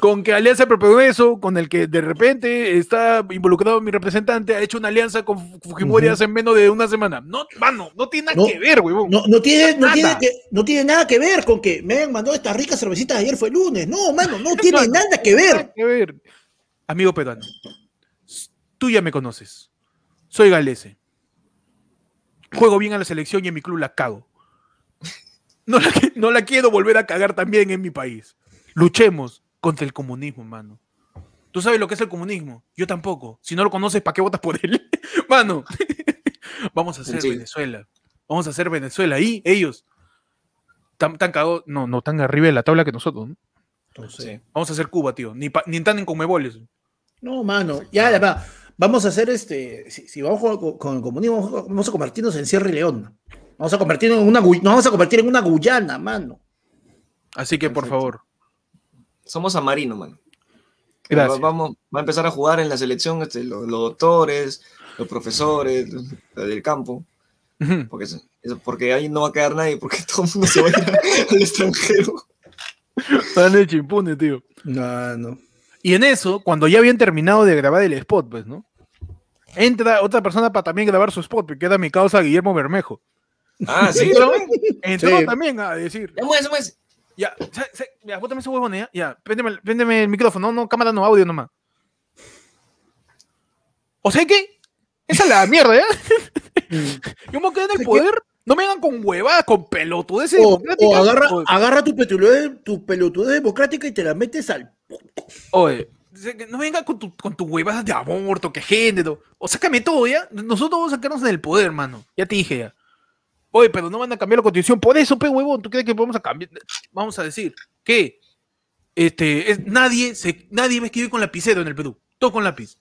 con que Alianza Pro Progreso, con el que de repente está involucrado mi representante, ha hecho una alianza con Fujimori Ujú. hace menos de una semana. No, mano, no tiene nada No. que ver, huevón. No, no, tiene, no, Nada. tiene que, no tiene nada que ver con que me han mandado estas ricas cervecitas ayer fue lunes. No, mano, no [laughs] tiene Mano, nada que ver. Nada que ver. Amigo peruano, tú ya me conoces. Soy galese. Juego bien a la selección y en mi club la cago. No la, qui- no la quiero volver a cagar también en mi país. Luchemos contra el comunismo, mano. ¿Tú sabes lo que es el comunismo? Yo tampoco. Si no lo conoces, ¿para qué votas por él? [laughs] Mano, [laughs] vamos a hacer Sí. Venezuela. Vamos a hacer Venezuela. Y ellos, tan, tan cagados, no, no, tan arriba de la tabla que nosotros. ¿no? Entonces, Sí. Vamos a hacer Cuba, tío. Ni, pa- ni tan en conmeboles. No, mano, ya, ya va. Vamos a hacer este. Si, si vamos con, con el comunismo, vamos a- a convertirnos en Sierra y León. Vamos a convertirnos en una nos vamos a convertir en una Guyana, mano. Así que, por Perfecto. favor, Somos a Marino, mano. gracias. Va- Vamos, va a empezar a jugar en la selección este, los, los doctores, los profesores los del campo, porque, porque ahí no va a quedar nadie, porque [laughs] todo el mundo se va a ir al extranjero. Están de chimpune, tío. No, no. Y en eso, cuando ya habían terminado de grabar el spot, pues, ¿no? Entra otra persona para también grabar su spot, que era mi causa Guillermo Bermejo. Ah, sí, Entró, también. entró Sí. también a decir, Ya mueve, mueve. ya, se- se- ya, bótame ese huevón, ya, ya, préndeme, préndeme el micrófono, no, no, cámara, no, audio nomás. O sea que, esa es la mierda, ¿ya? [laughs] Yo me quedé en el poder, no me hagan con huevadas, con pelotudeces O, democráticas. o agarra, o- agarra tu pelotudez, tu democrática y te la metes al. Oye, no venga con tu, con tu huevadas de aborto, que género. O sácame todo, ¿ya? Nosotros vamos a sacarnos en el poder, mano. Ya te dije ya. Oye, pero no van a cambiar la constitución. Por eso, pe huevón, ¿tú crees que vamos a cambiar? Vamos a decir que este, es, nadie, se, nadie va a escribir con lapicero en el Perú. Todo con lápiz.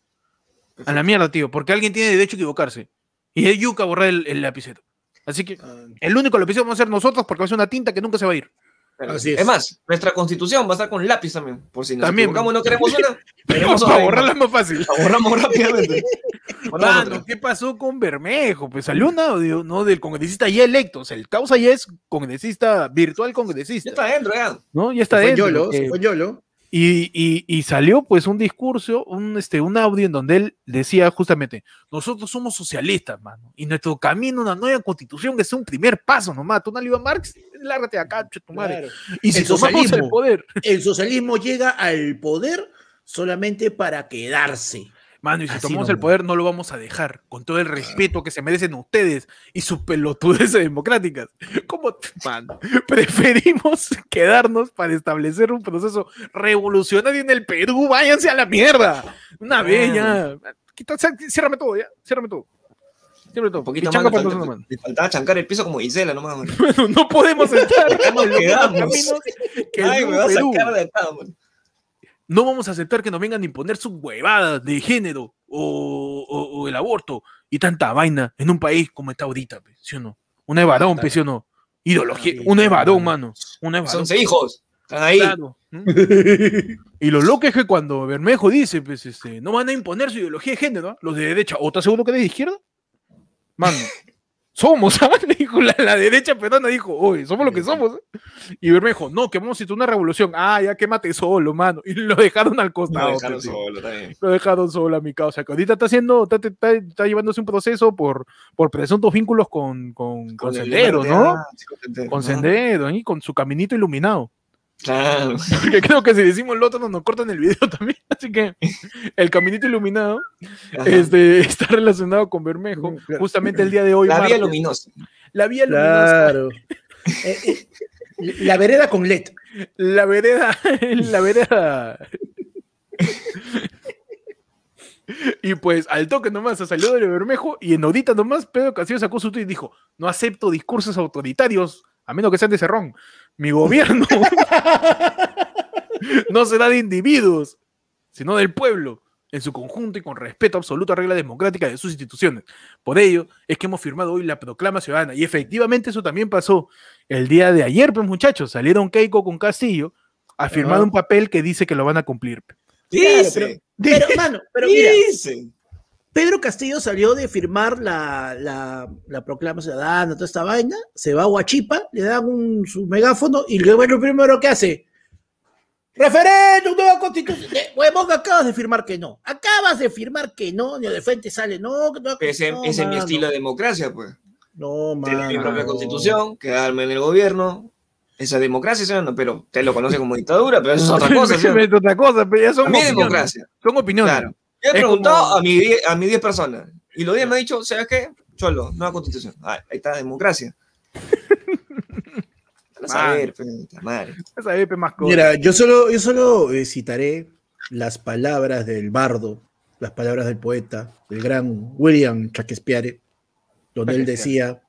A la mierda, tío. Porque alguien tiene derecho a equivocarse. Y es yuca borrar el, el lapicero. Así que el único lapicero vamos a ser nosotros porque va a ser una tinta que nunca se va a ir. Así es. es. más, nuestra constitución va a estar con lápiz también, por si nos También, equivocamos no queremos una, tenemos Para otra borrarla es más fácil. La borramos rápidamente. [laughs] Mano. ¿qué pasó con Bermejo? Pues salió un audio, ¿no? Del congresista ya electo. O sea, el causa ya es congresista, virtual Ya congresista. está adentro, ya. ¿No? Ya está Fue dentro. Yolo, eh, fue Yolo. Y, y- y salió pues un discurso, un, este, un audio en donde él decía justamente, nosotros somos socialistas, mano, y nuestro camino a una nueva constitución es un primer paso nomás. Tú no le a Marx, lárgate de acá, che, tu madre. Claro. Y si El tomamos el poder, El socialismo llega al poder solamente para quedarse. Mano, y si Así tomamos el poder, no lo vamos a dejar, con todo el respeto que se merecen ustedes y sus pelotudeces [laughs] democráticas. ¿Cómo, mano? Preferimos [laughs] quedarnos para establecer un proceso revolucionario en el Perú. Váyanse a la mierda. Una vez ya. Quita- Ciérrame todo, ya. Ciérrame todo. Ciérrame todo. Un poquito más. Le nosotros, falta- mano. le faltaba chancar el piso como Gisela nomás. Bueno, [laughs] no podemos entrar Ya nos quedamos. caminos que el Ay, me va a sacar de acá, man. No vamos a aceptar que nos vengan a imponer sus huevadas de género o, o- o el aborto y tanta vaina en un país como está ahorita, ¿sí o no? Una de varón, ¿sí o no? Ideología. Uno es varón, mano. Uno es varón. Son seis hijos. Están ahí. Claro. [laughs] Y lo loco es que cuando Bermejo dice, pues, este, no van a imponer su ideología de género, ¿no? los de derecha, ¿o estás seguro que eres de izquierda? Mano, somos, [laughs] dijo la, la derecha peruana, dijo, oye, somos lo que somos. ¿eh?". Y Bermejo, no, que vamos a una revolución. Ah, ya quémate solo, mano. Y lo dejaron al costado. dejaron pues, sí. solo también. Lo dejaron solo a mi causa. Que ahorita está haciendo, está, está- está llevándose un proceso por, por presuntos vínculos con, con, con el Sendero, Libertad, ¿no? sí, con Sendero, Con ¿no? Sendero, con su caminito iluminado. Claro. [laughs] Porque creo que si decimos lo otro nos, nos cortan el video [laughs] también. Así que el caminito iluminado Ajá. este, [laughs] está relacionado con Bermejo. Mm, claro. Justamente el día de hoy. La vía luminosa. La vía luminosa. Claro. Eh, eh, la vereda con LED. La vereda. La vereda. Y pues al toque nomás se salió de Bermejo y en ahorita nomás Pedro Castillo sacó su tweet y dijo, no acepto discursos autoritarios, a menos que sean de Cerrón. Mi gobierno [laughs] no será de individuos, sino del pueblo, en su conjunto y con respeto absoluto a reglas democráticas de sus instituciones. Por ello es que hemos firmado hoy la proclama ciudadana y efectivamente eso también pasó el día de ayer, pues muchachos, salieron Keiko con Castillo a firmar un papel que dice que lo van a cumplir. Dice. Pero, mano, pero mira, Dice. Pedro Castillo salió de firmar la, la, la proclama ciudadana, toda esta vaina, se va a Huachipa, le dan un, su megáfono y luego lo primero que hace. Referéndum, nueva constitución. Eh, Huevón, acabas de firmar que no. Acabas de firmar que no. Ni de frente sale, no. que no, Ese, no, ese es mi mano. estilo de democracia, pues. No, Tener mi mano. propia constitución, quedarme en el gobierno. Esa democracia, ¿sí no? Pero te lo conoce como dictadura, pero eso es otra cosa, ¿sí? [laughs] Es otra cosa, pero ya son opiniones. democracia. Son opiniones. Claro. Yo he Es preguntado como- a mis 10 a mis 10 personas. Y los 10 me han dicho, ¿sabes qué? Cholo, nueva constitución. Ah, ahí está, democracia. [laughs] A saber, madre. EP más cosa. Mira, yo solo, yo solo eh, citaré las palabras del bardo, las palabras del poeta, del gran William Shakespeare, donde él decía,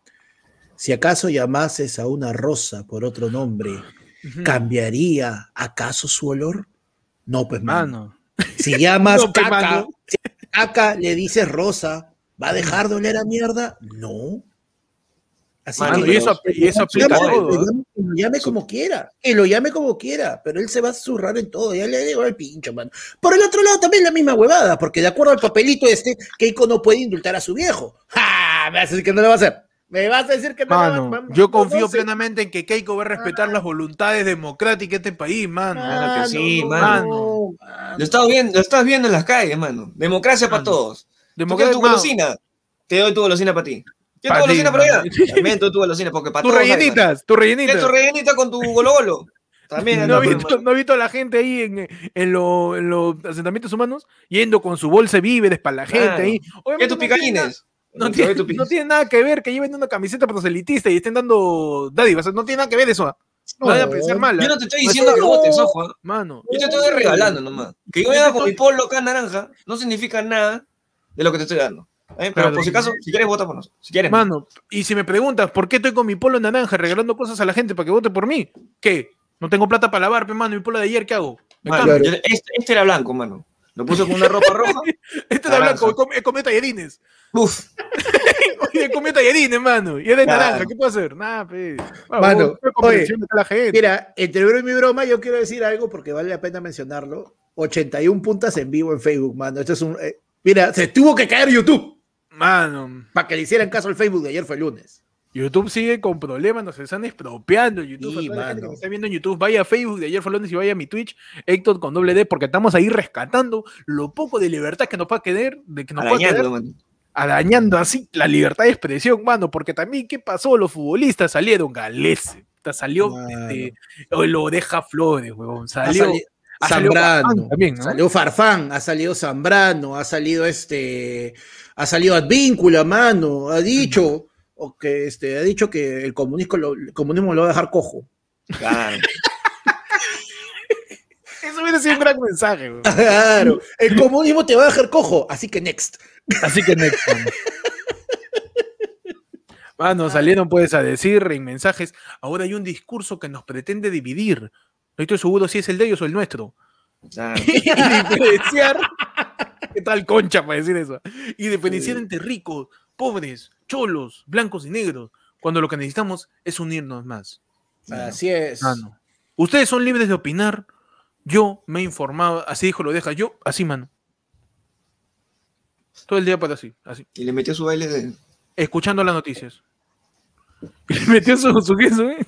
si acaso llamases a una rosa por otro nombre. ¿cambiaría acaso su olor? No, pues mano. Mano. Si llamas [laughs] No, caca, si caca le dices rosa, ¿va a dejar de oler a mierda? No. Así Mano, que y eso, y eso aplica llame, todo. que ¿eh? llame- lo llame como quiera, que lo llame como quiera, pero él se va a zurrar en todo, ya le llegó el pincho, mano. Por el otro lado también la misma huevada, porque de acuerdo al papelito este, Keiko no puede indultar a su viejo. [laughs] ¡Ja! Me vas a decir que no lo va a hacer. Me vas a decir que no lo va a Mano, hacer. yo confío No plenamente en que Keiko va a respetar las voluntades democráticas de este país, mano. Claro que sí, no, mano. no, mano. Lo estás viendo, lo estás viendo en las calles, mano. Democracia para todos. ¿Tú Democracia, tu mano, golosina? Te doy tu golosina para ti. ¿Quieres Pa' tu golosina para allá? También te doy tu golosina, porque para todos rellenitas, tus rellenitas. ¿Quieres tu rellenita con tu golo golo? También [laughs] No he, pues, visto, no he visto a la gente ahí en, en, lo- en los asentamientos humanos yendo con su bolsa de víveres para la gente Claro. ahí. ¿Quieres Obviamente tus no picalines? No tiene, [laughs] no tiene nada que ver que lleven una camiseta proselitista y estén dando dádivas. No tiene nada que ver eso. ¿ah? No vayan a pensar mal. Yo ¿ah? no te estoy No, diciendo que no. votes, ojo. ¿ah? Mano, Yo te estoy regalando nomás. Que yo vaya con mi polo acá naranja no significa nada de lo que te estoy dando. ¿eh? Pero Claro. por si acaso, si quieres, vota por nosotros. Si quieres. mano. Y si me preguntas por qué estoy con mi polo naranja regalando cosas a la gente para que vote por mí, ¿qué? No tengo plata para lavar, mano. Mi polo de ayer, ¿qué hago? Mano, yo- este, este era blanco, mano. Lo puse con una ropa roja. [laughs] Este de naranja. blanco, he com- he comido tallarines. Uf. [laughs] Oye, he comido tallarines, mano. Y es de Claro. naranja, ¿qué puedo hacer? Nada, pe. Mano, vos, la gente. Mira, entre broma y mi broma, yo quiero decir algo porque vale la pena mencionarlo. 81 puntas en vivo en Facebook, mano. Esto es un. eh, mira, se tuvo que caer YouTube Mano, para que le hicieran caso al Facebook de ayer fue el lunes. YouTube sigue con problemas, nos están expropiando YouTube. Sí, a la gente que está viendo en YouTube, vaya a Facebook de ayer lunes y vaya a mi Twitch, Héctor con doble D, porque estamos ahí rescatando lo poco de libertad que nos pueda quedar, de que nos pueda quedar, Arañando, arañando así la libertad de expresión, mano, porque también, ¿qué pasó? Los futbolistas salieron galeses, salió este, lo deja Flores, huevón, salió, ha Zambrano, Farfán también, ¿no? salió Farfán, ha salido Zambrano, ha salido este, ha salido Advíncula, mano, ha dicho, o que este, ha dicho que el comunismo lo, el comunismo lo va a dejar cojo. Claro. [laughs] Eso hubiera sido un gran mensaje. Claro, el comunismo te va a dejar cojo, así que next. Así que next. Mano, Mano, salieron pues a decir en mensajes, ahora hay un discurso que nos pretende dividir. No estoy seguro si es el de ellos o el nuestro. claro. [laughs] y diferenciar. [laughs] ¿Qué tal concha para decir eso? Y diferenciar Sí. entre ricos, pobres, cholos, blancos y negros. cuando lo que necesitamos es unirnos más. Así es. Mano. Ustedes son libres de opinar. Yo me he informado, así dijo lo deja. Yo, así, mano. Todo el día para así, así. Y le metió su baile de. Escuchando las noticias. Y [laughs] le metió su, su queso, ¿eh?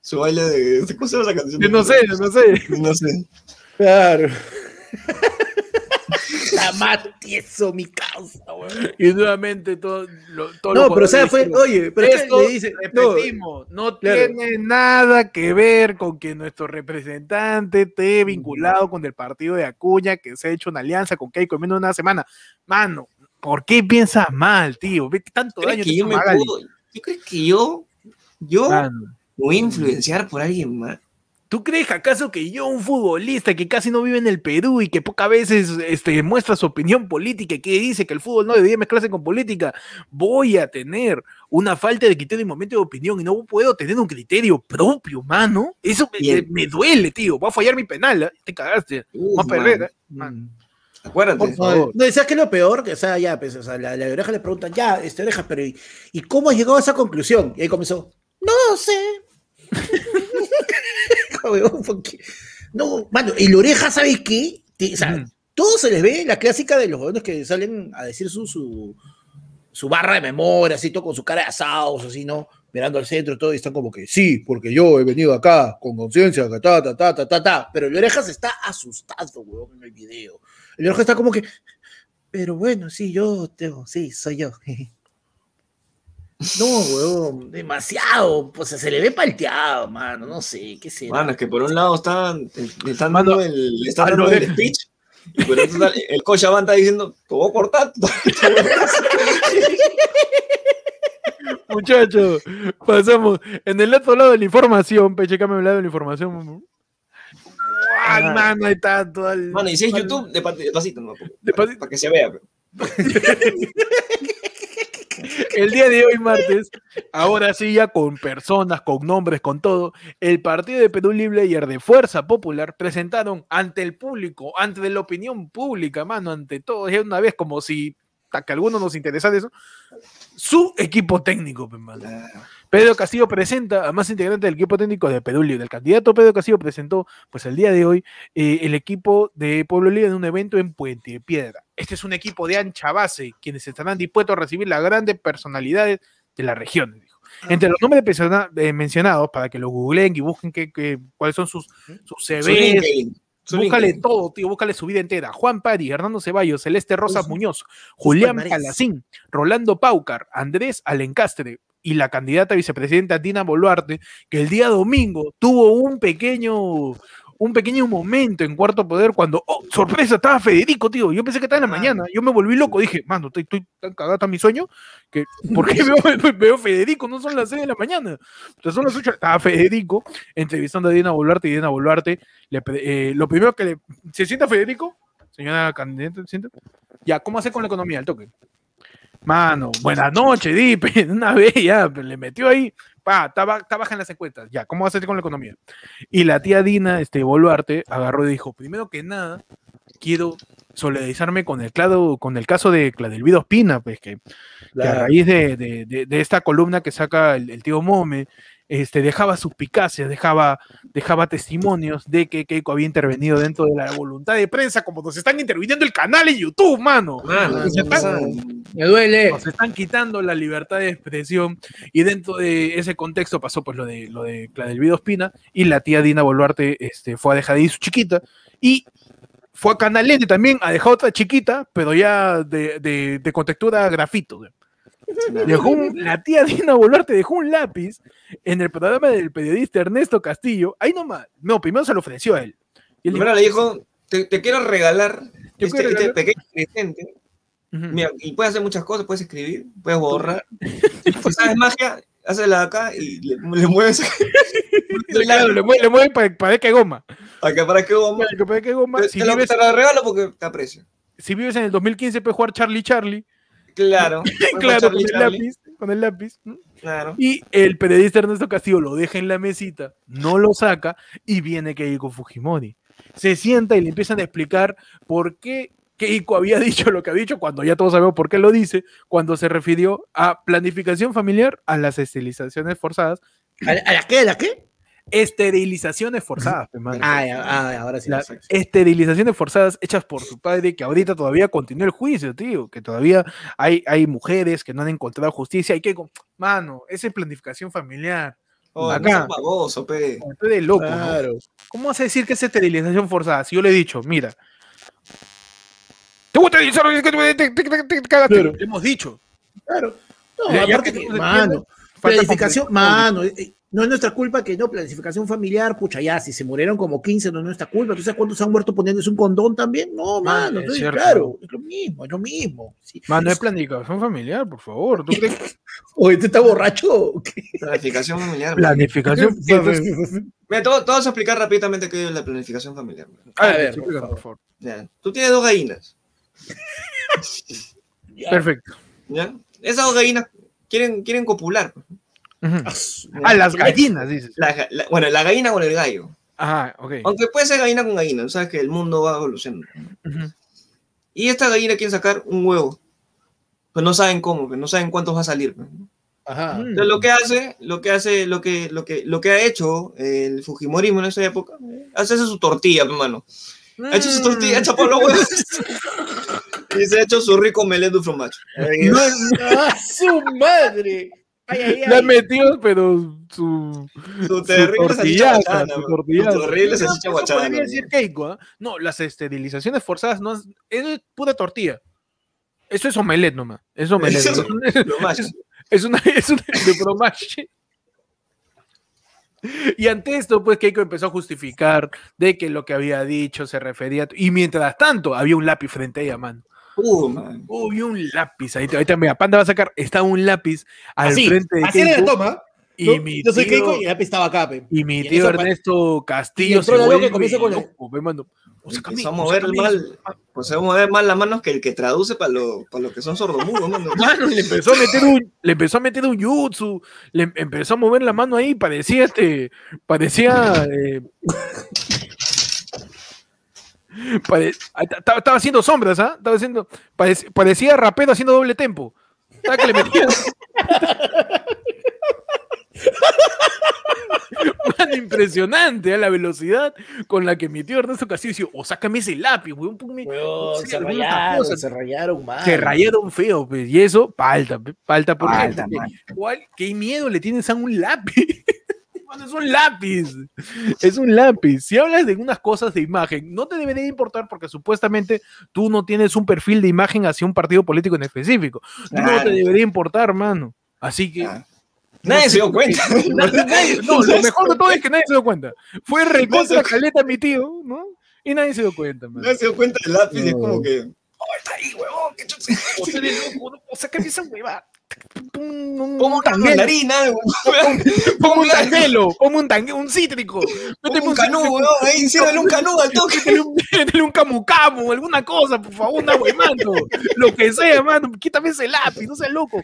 Su baile de. ¿Cómo se llama esa canción? Yo no sé, yo no sé. No sé. Claro. [laughs] La más tieso, mi causa, weón. Y nuevamente todo, lo, todo No, pero o sea, fue, oye, pero Esto, le dice, no, repetimos, no, claro. tiene nada que ver con que nuestro representante esté vinculado con el partido de Acuña, que se ha hecho una alianza con Keiko en menos de una semana. Mano, ¿por qué piensas mal, tío? Tanto daño ¿Crees te que yo me puedo.? ¿Tú crees que yo. Yo Mano, voy a influenciar por alguien más? ¿Tú crees acaso que yo, un futbolista que casi no vive en el Perú y que pocas veces este, muestra su opinión política y que dice que el fútbol no debería mezclarse con política, voy a tener una falta de criterio en momento de opinión y no puedo tener un criterio propio, mano? Eso me, duele, tío. Voy a fallar mi penal, ¿eh? te cagaste. Uf, Más perder, ¿eh? Mm. Acuérdate. Por favor. No, ¿sabes qué es lo peor? Que, o sea, ya, pues, o sea, la, la oreja le preguntan, ya, este oreja, pero ¿y, ¿y cómo has llegado a esa conclusión? Y ahí comenzó, no sé. [laughs] [laughs] Weón, porque- no, mano, el oreja, ¿sabes qué? Te- o sea, Ujú. todo se les ve la clásica de los jóvenes que salen a decir su, su, su barra de memoria, así, todo con su cara de asados, así, ¿no? Mirando al centro, todo, y están como que, sí, porque yo he venido acá con conciencia, que ta, ta, ta, ta, ta, ta. Pero el orejas está asustado, weón, en el video. El oreja está como que, pero bueno, sí, yo tengo, sí, soy yo. [laughs] No, weón, demasiado, pues se le ve palteado, mano, no sé, qué sé. Mano, es que por un lado están, le están dando el, están dando el speech, y por otro lado, el coach Abán está diciendo, te voy a cortar. [laughs] Muchachos, pasamos en el otro lado de la información, Peche, cámbiame el lado de la información. Ah. ¡Guau, mano! Ahí está todo el. Mano, y si es YouTube, de, despacito, no, para, para que se vea. [laughs] [laughs] El día de hoy, martes, ahora sí, ya con personas, con nombres, con todo, el partido de Perú Libre y el de Fuerza Popular presentaron ante el público, ante la opinión pública, mano, ante todo, ya una vez como si a que a algunos nos interesara eso, su equipo técnico, mano. Pedro Castillo presenta a más integrantes del equipo técnico de Perú Libre. El candidato Pedro Castillo presentó, pues el día de hoy, eh, el equipo de Pueblo Libre en un evento en Puente de Piedra. Este es un equipo de ancha base, quienes estarán dispuestos a recibir las grandes personalidades de la región, dijo. Entre los nombres persona- eh, mencionados, para que lo googleen y busquen qué- qué- cuáles son sus, sus Su CVs, Búscale todo, tío, búscale su vida entera. Juan Pari, Hernando Ceballos, Celeste Rosas Muñoz, Julián. Palacín, Rolando Paucar, Andrés Alencastre y la candidata vicepresidenta Dina Boluarte, que el día domingo tuvo un pequeño, un pequeño momento en cuarto poder cuando, oh, sorpresa, estaba Federico, tío. Yo pensé que estaba en la Ah. mañana. Yo me volví loco, dije, mano, estoy, estoy tan cagado, está mi sueño, que ¿por qué [laughs] veo, [laughs] veo Federico? No son las 6 de la mañana. Entonces son las 8, estaba Federico entrevistando a Dina Boluarte y Dina Boluarte le eh, lo primero que le. ¿Se sienta Federico? Señora candidata, ¿se sienta? Ya, ¿cómo hace con la economía? El toque. Mano, buenas noches, Dipe. [laughs] Una vez ya, le metió ahí. Pa, está, ba- está baja en las encuestas. Ya, ¿cómo hacer con la economía? Y la tía Dina, este, Boluarte, agarró y dijo: primero que nada, quiero solidarizarme con el, clado, con el caso de Cladelvido Espina, pues que, que a raíz de, de- de- de esta columna que saca el, el tío Mome, este, dejaba suspicacias, dejaba, dejaba testimonios de que Keiko había intervenido dentro de la voluntad de prensa, como nos están interviniendo el canal en YouTube, mano. Mano, Nos ¿qué están-? Me duele. nos están quitando la libertad de expresión y dentro de ese contexto pasó pues lo de lo de Cladelvido Espina y la tía Dina Boluarte este, fue a dejar de ir su chiquita y fue a Canal N también a dejar otra chiquita, pero ya de, de, de contextura grafito. Dejó un- la tía Dina Boluarte dejó un lápiz en el programa del periodista Ernesto Castillo. Ahí nomás. No, primero se lo ofreció a él. Y él dijo, Primero le dijo, te, te quiero regalar Yo este, quiero este pequeño presente. Mira, y puedes hacer muchas cosas, puedes escribir, puedes borrar. [laughs] Si sabes magia, hazla acá y le, le mueves [laughs] Claro, le mueve, le mueve para, para que goma. acá para que vamos. Para que- goma. Te, Si te lo, vives, te lo regalo porque te aprecio. si vives en el 2015, puedes jugar Charlie Charlie. Claro. [laughs] claro, con el lápiz, con el lápiz. Claro. Y el periodista Ernesto Castillo lo deja en la mesita, no lo saca y viene Keiko Fujimori. Se sienta y le empiezan a explicar por qué Keiko había [laughs] dicho lo que ha dicho, cuando ya todos sabemos por qué lo dice, cuando se refirió a planificación familiar a las esterilizaciones forzadas. ¿A la, a la qué? ¿A la qué? Esterilizaciones forzadas. Ah, ah, ahora sí. Las esterilizaciones forzadas hechas por su padre, que ahorita todavía continúa el juicio, tío, que todavía hay, hay mujeres que no han encontrado justicia y que, mano, esa es planificación familiar. Oh, Acá. no baboso, pe. Estoy de loco, ¿no? Claro. ¿Cómo vas a decir que es esterilización forzada? Si yo le he dicho, mira. ¿Te gusta esterilizar? Es que te- te- te- te- te cagaste. Claro. Hemos dicho. Claro. No, Ya- aparte que mano, planificación, mano, eh, eh, no es nuestra culpa que no, planificación familiar, pucha, ya, si se murieron como 15, no es nuestra culpa. ¿Tú sabes cuántos han muerto poniéndose un condón también? No, Mano, mano, es entonces, claro, es lo mismo, es lo mismo. Sí. Mano, es planificación familiar, por favor. ¿Tú crees? [laughs] Oye, ¿tú estás borracho? o qué? Planificación familiar. Planificación. [laughs] Entonces- Mira, te, te vas a explicar rápidamente qué es la planificación familiar. A ver, ver, por por favor. Ya. Tú tienes dos gallinas, [laughs] Ya. Perfecto. ¿ya? Esas dos gallinas quieren, quieren copular. Pues. Ujú. Ah, su- Ah, las gallinas, dices. La la- bueno, la gallina con el gallo. Ajá, ok. Aunque puede ser gallina con gallina, sabes que el mundo va evolucionando. Ujú. Y esta gallina quiere sacar un huevo. Pues no saben cómo, pues no saben cuántos va a salir. pues. Ajá. Mm. Entonces lo que hace, lo que hace, lo que, lo que, lo que ha hecho el Fujimorismo en esa época, hace su tortilla, hermano. Ha hecho su tortilla, ha chapado los huevos. [laughs] y se ha hecho su rico fromage. No es- ¡Ah, su madre! Ay, ay, La metió, pero su. Su terrible salchicha su terrible salchicha guachana. podría decir Keiko. No, las esterilizaciones forzadas no es, eso es pura tortilla. Eso es omelette nomás. Es omelette. Eso es Es, es una, es una de fromage. Y ante esto, pues Keiko empezó a justificar de que lo que había dicho se refería. a- Y mientras tanto, había un lápiz frente a ella, mano. Uh, man. Uy, un lápiz. Ahí, ahorita, mira, Panda va a sacar. Está un lápiz al Así, frente de así era la toma. Y ¿no? mi Yo soy tío- Keiko y el lápiz estaba acá, pe. Y mi tío pa- Ernesto Castillo y y vuelve comienza con loco. O sea, Empezó a mover o sea, Camilo, mal, pues a mover más las manos que el que traduce para lo, para lo que son sordomudos, mano. [laughs] Mano, le empezó a meter un, le empezó a meter un jutsu, le em- empezó a mover la mano ahí, parecía este, parecía, eh, pare- ah, ta- estaba, haciendo sombras, ¿ah? Estaba haciendo, parec- parecía rapero haciendo doble tempo. ¿Sabes que le [laughs] impresionante ¿eh? la velocidad con la que emitió Ernesto Castillo. O sácame ese lápiz, weón. ponme- Weón, se rayaron, cosa". se rayaron mal. Se rayaron feo, pues, y eso, falta, falta porque, Falta, qué miedo le tienes a un lápiz. Es un lápiz, es un lápiz. Si hablas de unas cosas de imagen, no te debería importar porque supuestamente tú no tienes un perfil de imagen hacia un partido político en específico. No Claro. te debería importar, mano. Así que... Ah. [laughs] [laughs] Nadie se dio cuenta. Nadie- no, lo mejor de todo es que nadie se dio cuenta. Fue [laughs] recontra caleta mi tío, ¿no? Y nadie se dio cuenta, man. Nadie se dio cuenta del lápiz y es No. como que. ¡Oh, está ahí, huevón! ¡Qué! O sea, de loco, ¿no? Un, un, un una mandarina, pongo un tanguelo, pongo un tangue, un cítrico. Pongo un canú, un canú al toque. Métele un, [laughs] un alguna cosa, por favor, una huevando. Lo que sea, mano. Quítame ese lápiz, no seas loco.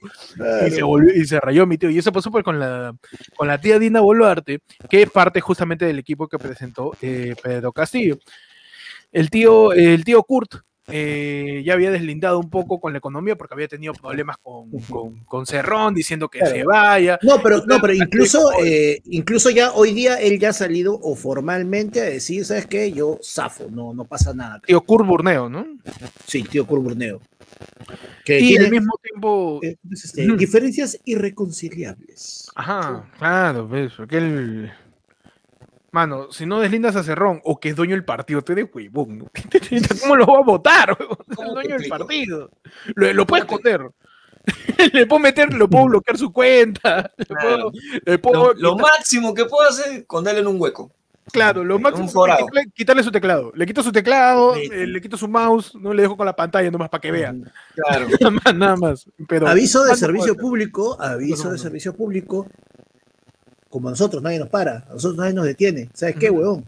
Y se, volvió, y se rayó mi tío. Y eso pasó pues con la, con la tía Dina Boluarte, que es parte justamente del equipo que presentó eh, Pedro Castillo. El tío, el tío Kurt eh, ya había deslindado un poco con la economía porque había tenido problemas con, con, con Cerrón, diciendo que Claro. se vaya. No, pero, no, pero incluso, [laughs] eh, incluso ya hoy día él ya ha salido o formalmente a decir, ¿sabes qué? Yo zafo, no, no pasa nada. Tío Kurt Burneo, ¿no? Sí, tío Curburneo. Que Y tiene al mismo tiempo. eh, este, diferencias irreconciliables. Ajá, claro, ves, porque él. Mano, si no deslindas a Cerrón o que es dueño del partido, te de huevón. ¿no? [laughs] ¿Cómo lo va a votar? Es el ¿Cómo te dueño del partido. Lo, lo puedo esconder. [laughs] le puedo meter, lo puedo bloquear su cuenta. [laughs] Le puedo, le puedo Lo, máximo que puedo hacer es esconderle en un hueco. claro, lo máximo es quitarle su teclado. Le quito su teclado, Sí. eh, le quito su mouse, no le dejo con la pantalla nomás para que vea. Claro. Nada más, nada más. Pero, Aviso de ¿cuánto servicio puede público, No, aviso no, de servicio público. Como a nosotros, nadie nos para, a nosotros nadie nos detiene. ¿Sabes qué, huevón?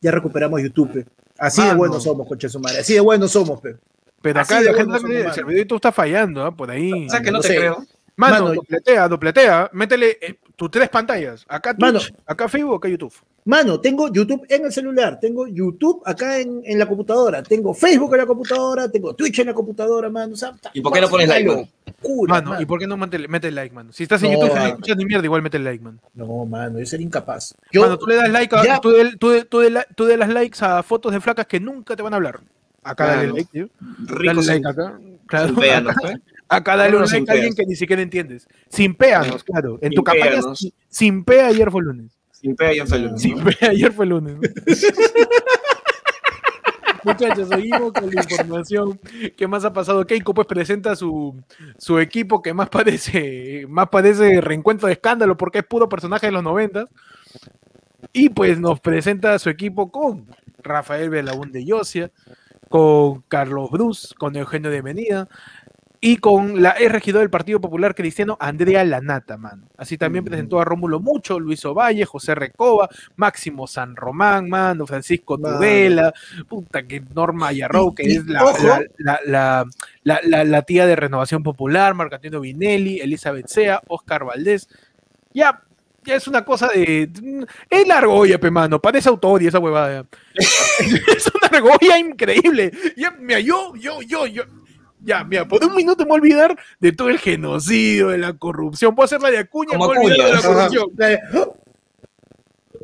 Ya recuperamos YouTube. pe. Así de buenos somos, concha de su madre. Así de buenos somos, pe. Pero acá Así la gente somos, el servidor de YouTube está fallando, ¿ah? por ahí. O sea que no No te sé. creo. Mano, Mano, dopletea, dopletea, métele eh, tus tres pantallas. Acá Twitch, Mano. acá Facebook, acá YouTube. Mano, tengo YouTube en el celular, tengo YouTube acá en, en la computadora, tengo Facebook en la computadora, tengo Twitch en la computadora, mano. o sea, ¿Y por qué no pones like, mano? locura, Mano, mano. ¿y por qué no mete, mete like, mano? Si estás en No, YouTube y no mano. escuchas ni mierda, igual mete like, mano. No, mano, yo sería incapaz. Yo, Mano, tú le das like a, Ya. tú, de- tú, de- tú de la- tú de las likes a fotos de flacas que nunca te van a hablar. Acá dale Claro. like, tío. Dale Ricos like acá. Claro. Simpéanos, Acá, ¿eh? acá dale un like a alguien que ni siquiera entiendes. Simpéanos, claro. En tu campaña, Simpéanos. si- simpea ayer fue lunes. Simpea y en feliz. Simpea ayer fue lunes. [laughs] Muchachos, seguimos con la información que más ha pasado. Keiko pues presenta su, su equipo que más parece, más parece reencuentro de escándalo porque es puro personaje de los 90. Y pues nos presenta su equipo con Rafael Belaún de Yosia, con Carlos Bruce, con Eugenio de Menida y con la ex regidora del Partido Popular Cristiano, Andrea Lanata, mano. Así también presentó a Rómulo Mucho, Luis Ovalle, José Recoba, Máximo San Román, mano, Francisco Mano. Tudela, puta que Norma Yarrow, que Y- y, es la, la, la, tía de Renovación Popular, Marco Antonio Vinelli, Elizabeth Sea, Oscar Valdés. Ya, ya es una cosa de. Es la argolla, pe mano, parece autoría esa huevada. [laughs] es una argolla increíble. Ya, mira, yo, yo, yo, yo. Ya, mira, por un minuto me voy a olvidar de todo el genocidio, de la corrupción. Puedo hacer la de Acuña, me voy a olvidar de la corrupción.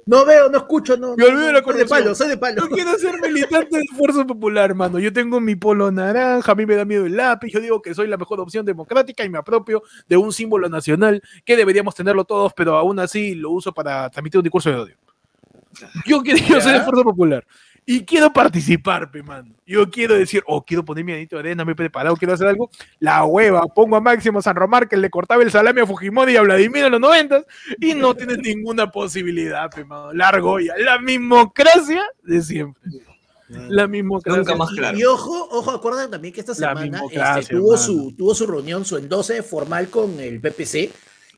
no veo, no escucho, no. Me olvido de la soy de corrupción. palo, soy de palo. Yo quiero ser militante del esfuerzo popular, mano. Yo tengo mi polo naranja, a mí me da miedo el lápiz. Yo digo que soy la mejor opción democrática y me apropio de un símbolo nacional que deberíamos tenerlo todos, pero aún así lo uso para transmitir un discurso de odio. Yo quiero ser Ya. esfuerzo popular y quiero participar, pe, mano. Yo quiero decir, oh, quiero poner mi anito de arena, me he preparado, quiero hacer algo. La hueva, pongo a Máximo San Román que le cortaba el salame a Fujimori y a Vladimir en los 90 y no tienes ninguna posibilidad, pe, mano. La argolla, la mismocracia de siempre. La mismocracia. Nunca más claro. Y ojo, ojo, acuerdan también que esta semana este, tuvo, mano. su, tuvo su reunión, su endose formal con el PPC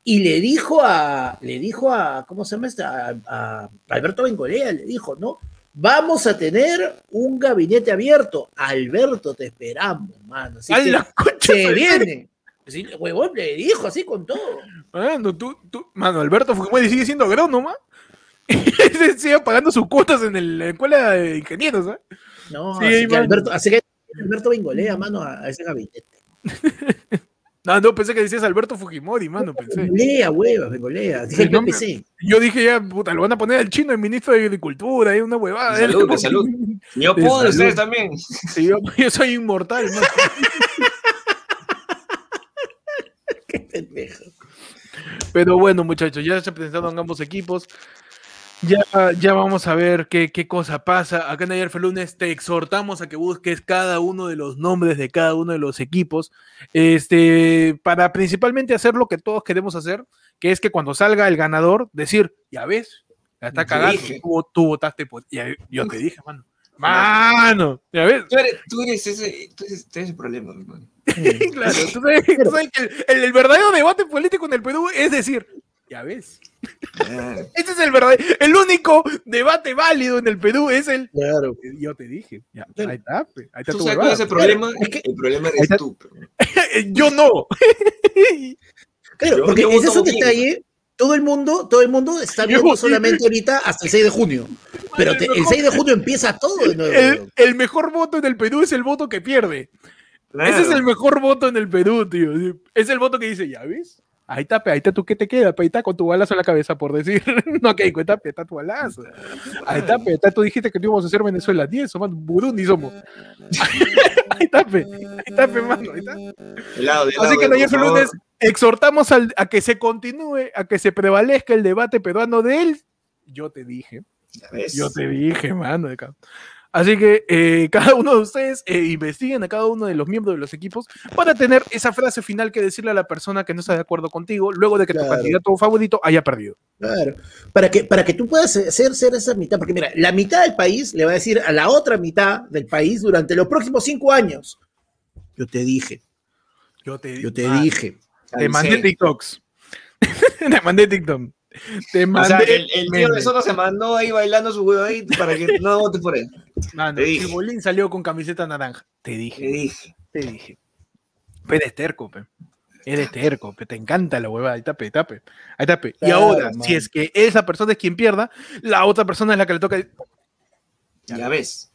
y le dijo a, le dijo a, ¿cómo se llama esta? A, a Alberto Bengolea, le dijo, ¿no? Vamos a tener un gabinete abierto. Alberto, te esperamos, mano. Así ¡A que la concha se viene. Sí, huevón, le dijo así con todo. Mano, tú, tú, mano, Alberto Fujimori sigue siendo agrónomo. [laughs] Sigue pagando sus cuotas en el- la escuela de ingenieros, ¿eh? No, Sí, así, que. Alberto, así que Alberto Bengolea, mano, a, a ese gabinete. [laughs] No, no, pensé que decías Alberto Fujimori, mano, pensé. Bengolea, huevas, Bengolea. Dije El PPC. Yo dije ya, puta, lo van a poner al chino, el ministro de Agricultura, es una huevada. De salud, de salud. [laughs] Yo De puedo, salud. ustedes también. Sí, yo, yo soy inmortal, mano. [laughs] Qué pendejo. Pero bueno, muchachos, ya se presentaron ambos equipos. Ya, ya vamos a ver qué, qué cosa pasa. Acá en Ayer fue lunes te exhortamos a que busques cada uno de los nombres de cada uno de los equipos. Este, para principalmente hacer lo que todos queremos hacer, que es que cuando salga el ganador, decir, ya ves, la está cagando. Tú, tú votaste por. ya- yo te dije, mano. [laughs] Mano, ya ves. Tú eres, tú eres ese, tú eres, tú eres el problema, hermano. [laughs] Claro, tú sabes, tú sabes que el, el- el verdadero debate político en el Perú es decir, ya ves. Claro. [laughs] Ese es el verdadero, el único debate válido en el Perú es el. Claro. Yo te dije, ya, Claro. ahí está, ahí está ¿Tú tu sabes cuál es el problema? es que- El problema eres está. tú. pero- [laughs] Yo no. [laughs] Claro, Yo- porque yo ese es un detalle. Todo el mundo, todo el mundo está viendo solamente ahorita hasta el 6 de junio. Pero el te- el mejor- 6 de junio empieza todo de nuevo. El, el mejor voto en el Perú es el voto que pierde. Ese es Claro. el mejor voto en el Perú, tío. Es el voto que dice, ya ves. Ahí está, ahí está tú, ¿qué te queda? Ahí está con tu balazo en la cabeza, por decir. [laughs] no, que cuenta, está tu balazo. Ahí está, pe, está, tú dijiste que no íbamos a hacer Venezuela 10, somos Burundi somos. [laughs] ahí está, ahí está, mano, ahí está. Así que ayer fue lunes exhortamos al- a que se continúe, a que se prevalezca el debate peruano de él. Yo te dije, yo te dije, mano. Así que eh, [laughs] cada uno de ustedes eh, investiguen a cada uno de los miembros de los equipos para tener esa frase final que decirle a la persona que no está de acuerdo contigo luego de que tu Claro. candidato favorito haya perdido. Claro. Para que, para que tú puedas ser, ser esa mitad, porque mira, la mitad del país le va a decir a la otra mitad del país durante los próximos cinco años. Yo te dije, Yo te, yo te Ah, dije. Te mandé. TikToks. [laughs] te mandé TikTok. Te O mandé. sea, el, el tío de. Soto se mandó ahí bailando su huevo ahí para que no vote por él. Mano, te dije. Chibolín salió con camiseta naranja. Te dije, dije. te dije. Pero es terco, pe. Eres terco, pe, te encanta la huevada. Ahí tape, tape. Ahí tape. Y Claro, ahora, man. si es que esa persona es quien pierda, la otra persona es la que le toca. Ya ves.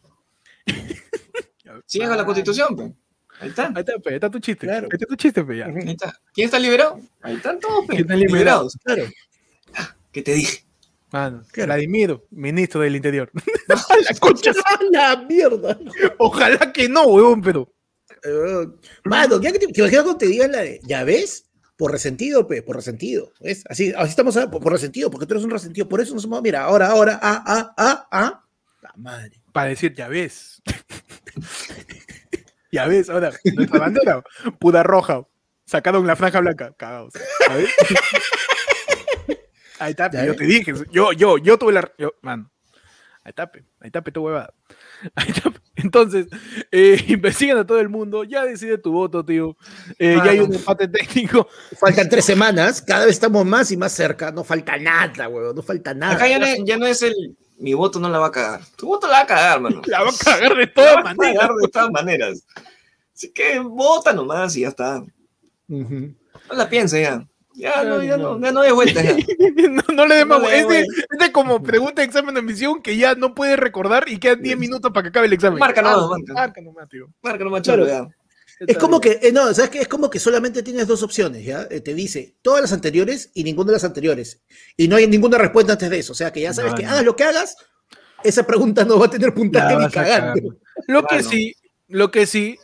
[laughs] Sigue con la constitución, pues. Ahí está. Ahí está, pe, ahí está tu chiste. Claro. Ahí está tu chiste, pe, ya. Ahí está. ¿Quién está liberado? Ahí están todos, pues. ¿Quién está liberado? liberados. Claro. ¿Qué te dije? Mano, Claro. Vladimiro, ministro del Interior. [laughs] [laughs] la concha. la mierda. Ojalá que no, huevón, pero. Eh, Mano, ya que te, te imaginas cuando te digan la de, ya ves, por resentido, pe, por resentido. ¿Ves? Así, así estamos, ah, por, por resentido, porque tú eres un resentido. Por eso nos somos, mira, ahora, ahora, ah, ah, ah, ah. La madre. Para decir, ya ves. [laughs] ya ves, ahora, nuestra bandera, puda roja. Sacaron la franja blanca. Cagados. ¿sabes? Ahí está, yo te dije. Yo, yo, yo tuve la. Yo, mano. Ahí está, pe, ahí está, pe, tu huevada. [laughs] Ahí está, pe. Entonces, eh, [laughs] investigan a todo el mundo. Ya decide tu voto, tío. Eh, ya hay un empate técnico. Faltan tres semanas, cada vez estamos más y más cerca. No falta nada, huevón, no falta nada. Acá ya no, es- ya no es el. Mi voto no la va a cagar. Tu voto la va a cagar, mano. La va a cagar de La todas va a maneras. cagar de todas maneras. Así que vota nomás y ya está. No la piense ya. Ya no, ya No, no, ya no hay vuelta ya. [laughs] no, no le demos. No le es, de, es de como pregunta de examen de admisión que ya no puedes recordar y quedan 10 minutos para que acabe el examen. Marca nomás, marca. Marca nomás, tío. Marca nomás, Claro. ya. Es como que, eh, no, ¿sabes qué? Es como que solamente tienes dos opciones, ¿ya? Eh, te dice todas las anteriores y ninguna de las anteriores. Y no hay ninguna respuesta antes de eso. O sea, que ya sabes No, que no. hagas lo que hagas, esa pregunta no va a tener puntaje ni cagando. cagar. Lo que sí, lo que sí,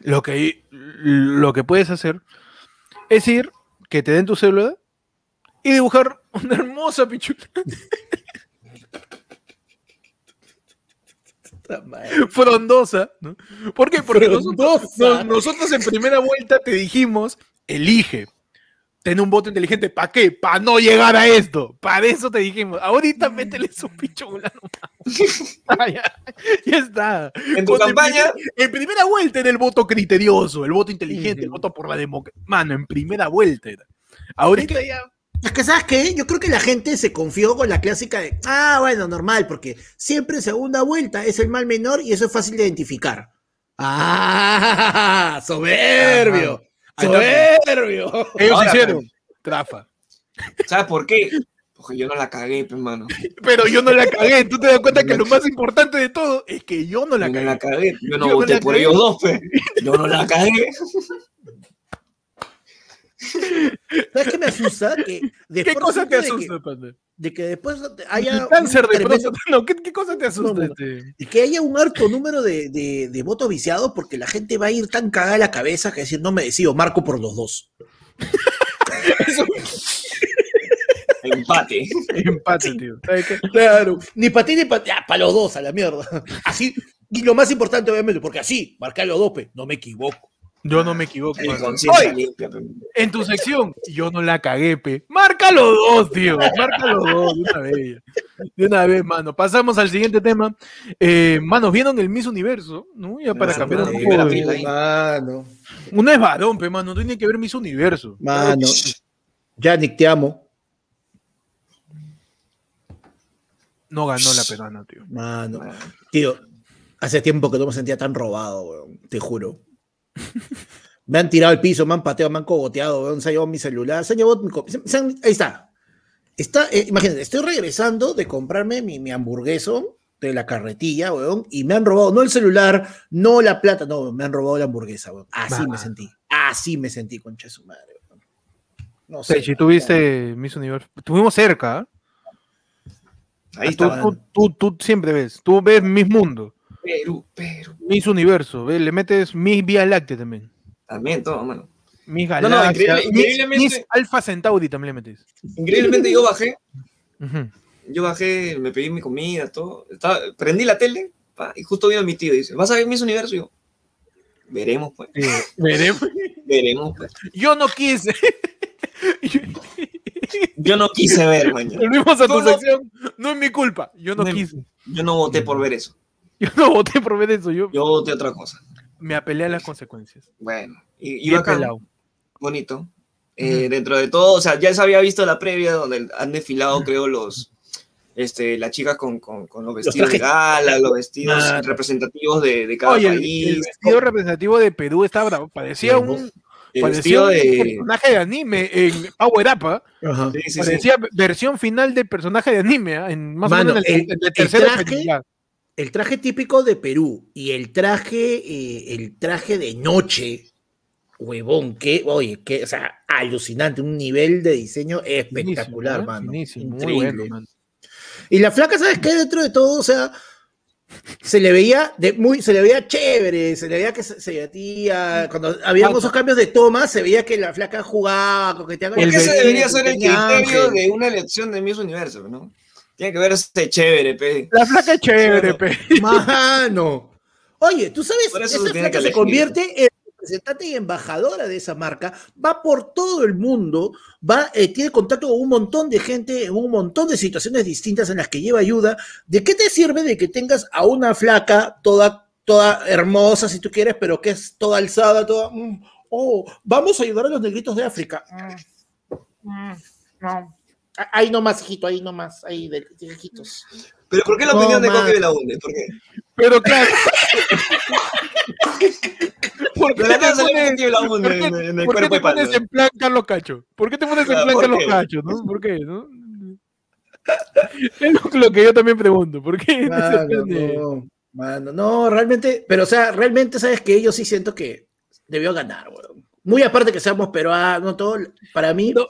lo que, lo que puedes hacer es ir, que te den tu célula y dibujar una hermosa pichula frondosa, ¿no? ¿Por qué? Porque nosotros, no- nosotros en primera vuelta te dijimos, elige. Ten un voto inteligente, ¿para qué? Para no llegar a esto. Para eso te dijimos. Ahorita métele su nomás. Ah, ya, ya está. En tu Cuando campaña, En, primer- en primera vuelta era el voto criterioso, el voto inteligente, el voto por la democracia. Mano, en primera vuelta era. Ahorita ya. Es que, ¿sabes qué? Yo creo que la gente se confió con la clásica de, ah, bueno, normal, porque siempre en segunda vuelta es el mal menor y eso es fácil de identificar. ¡Ah! ¡Soberbio! ¡Soberbio! Ellos Ahora, hicieron. Trafa. ¿sabes por qué? Porque yo no la cagué, pues, mano. Pero yo no la cagué. Tú te das cuenta que lo más importante de todo es que yo no la Yo no cagué. la cagué. Yo no Yo voté la por cagué. ellos dos, pues. Yo no la cagué. ¿Sabes qué me asusta? Que ¿Qué cosa te que- asusta, panda? De que después haya El cáncer de tremendo- próstata. No, ¿qué, qué cosa te asusta? No, este? y que haya un harto número de, de, de votos viciados porque la gente va a ir tan cagada a la cabeza que decir, no me decido, marco por los dos. [laughs] Eso Empate. empate, tío. ¿Sabes qué? Claro, ni para ti ni para para los dos, a la mierda. Así, y lo más importante, obviamente, porque así, marcar los dos, pe, no me equivoco. Yo no me equivoco. Mano. Oye. En tu sección, yo no la cagué, pe. Marca los dos, tío. Marca los dos, de una vez. De una vez, mano. Pasamos al siguiente tema. Eh, manos, ¿vieron el Miss Universo? ¿No? Ya para cambiar un poco de-. Mano, Uno es varón, pe, mano. Tiene que ver Miss Universo. mano. Yannick, te amo. No ganó la peruana, tío. Mano. Tío, hace tiempo que no me sentía tan robado, weón, te juro. Me han tirado al piso, me han pateado, me han cogoteado, weón, se ha llevado mi celular, se han llevado mi... se- han- ahí está. Está, eh, imagínate, estoy regresando de comprarme mi, mi hamburgueso de la carretilla, weón, y me han robado, no el celular, no la plata, no, me han robado la hamburguesa, weón. Así me sentí, así me sentí, concha de su madre, weón. No sé. si tuviste Miss Universo. Estuvimos cerca. ¿ah? Ahí tú, tú, tú, tú siempre ves. Tú ves Miss Mundo, Perú, Perú. Miss Universo. ¿ves? Le metes Miss Vía Láctea también. También todo, mano. Miss No, no, Galaxia. increíble- Miss- increíblemente- Miss Alpha Centauri también le metes. Increíblemente yo bajé, yo bajé, me pedí mi comida, todo. Estaba, prendí la tele pa, y justo vino mi tío y dice, ¿vas a ver Miss Universo? Y yo, veremos, pues. Veremos. [laughs] Veremos, pues. Yo no quise. [laughs] Yo no quise ver, mañana. Volvimos a tu no- sección. No es mi culpa. Yo no No quise. Yo no voté por ver eso. [laughs] Yo no voté por ver eso. Yo Yo voté otra cosa. me apelé a las consecuencias. Bueno, y, y pelado. bonito. Eh, Dentro de todo, o sea, ya se había visto la previa donde han desfilado, creo, los. Este, las chicas con, con, con los vestidos de trajes. gala, los vestidos representativos de, de cada Oye, país. el vestido representativo de Perú estaba bravo. Parecía un, El parecía un de. personaje de anime en Power Up, ¿ah? Sí, parecía versión final del personaje de anime, ¿ah? en más Mano, o menos en el, el- en el el tercero traje- película. El traje típico de Perú y el traje, eh, el traje de noche, huevón, que, oye, que, o sea, alucinante, un nivel de diseño espectacular, Finísimo, ¿ah? mano. Finísimo, muy Increíble. bueno, man. Y la flaca, ¿sabes qué? Dentro de todo, o sea, se le veía de muy, se le veía chévere, se le veía que se, se divertía. Cuando había Pausa. esos cambios de toma, se veía que la flaca jugaba, coqueteaba. con ¿Por El qué el ese debería ser el criterio ángel. de una elección de Miss Universo, no? Tiene que verse chévere, pe. La flaca es chévere, pe. Mano. Oye, tú sabes, Por eso esa flaca que se elegir. convierte en representante y embajadora de esa marca, va por todo el mundo, va, eh, tiene contacto con un montón de gente en un montón de situaciones distintas en las que lleva ayuda. ¿De qué te sirve de que tengas a una flaca toda, toda hermosa, si tú quieres, pero que es toda alzada, toda... mm, oh, vamos a ayudar a los negritos de África. Mm, mm, no. Ah, Ahí nomás, hijito, ahí nomás, ahí de, de hijitos. Pero ¿por qué la No, opinión de man. Coque de la Hunde? ¿Por qué? Pero claro. ¿Por qué De te pones, de por qué- en, en el por qué cuerpo te de palo. pones en plan Carlos Cacho? ¿Por qué te pones en Ah, plan ¿por Carlos? Cacho? ¿no? ¿Por qué? ¿no? [laughs] Es lo- que yo también pregunto. ¿Por qué? Mano, [laughs] de- no, mano, no, realmente, pero o sea, realmente sabes que yo sí siento que debió ganar, weón. Muy aparte que seamos peruanos, todo, para mí, No,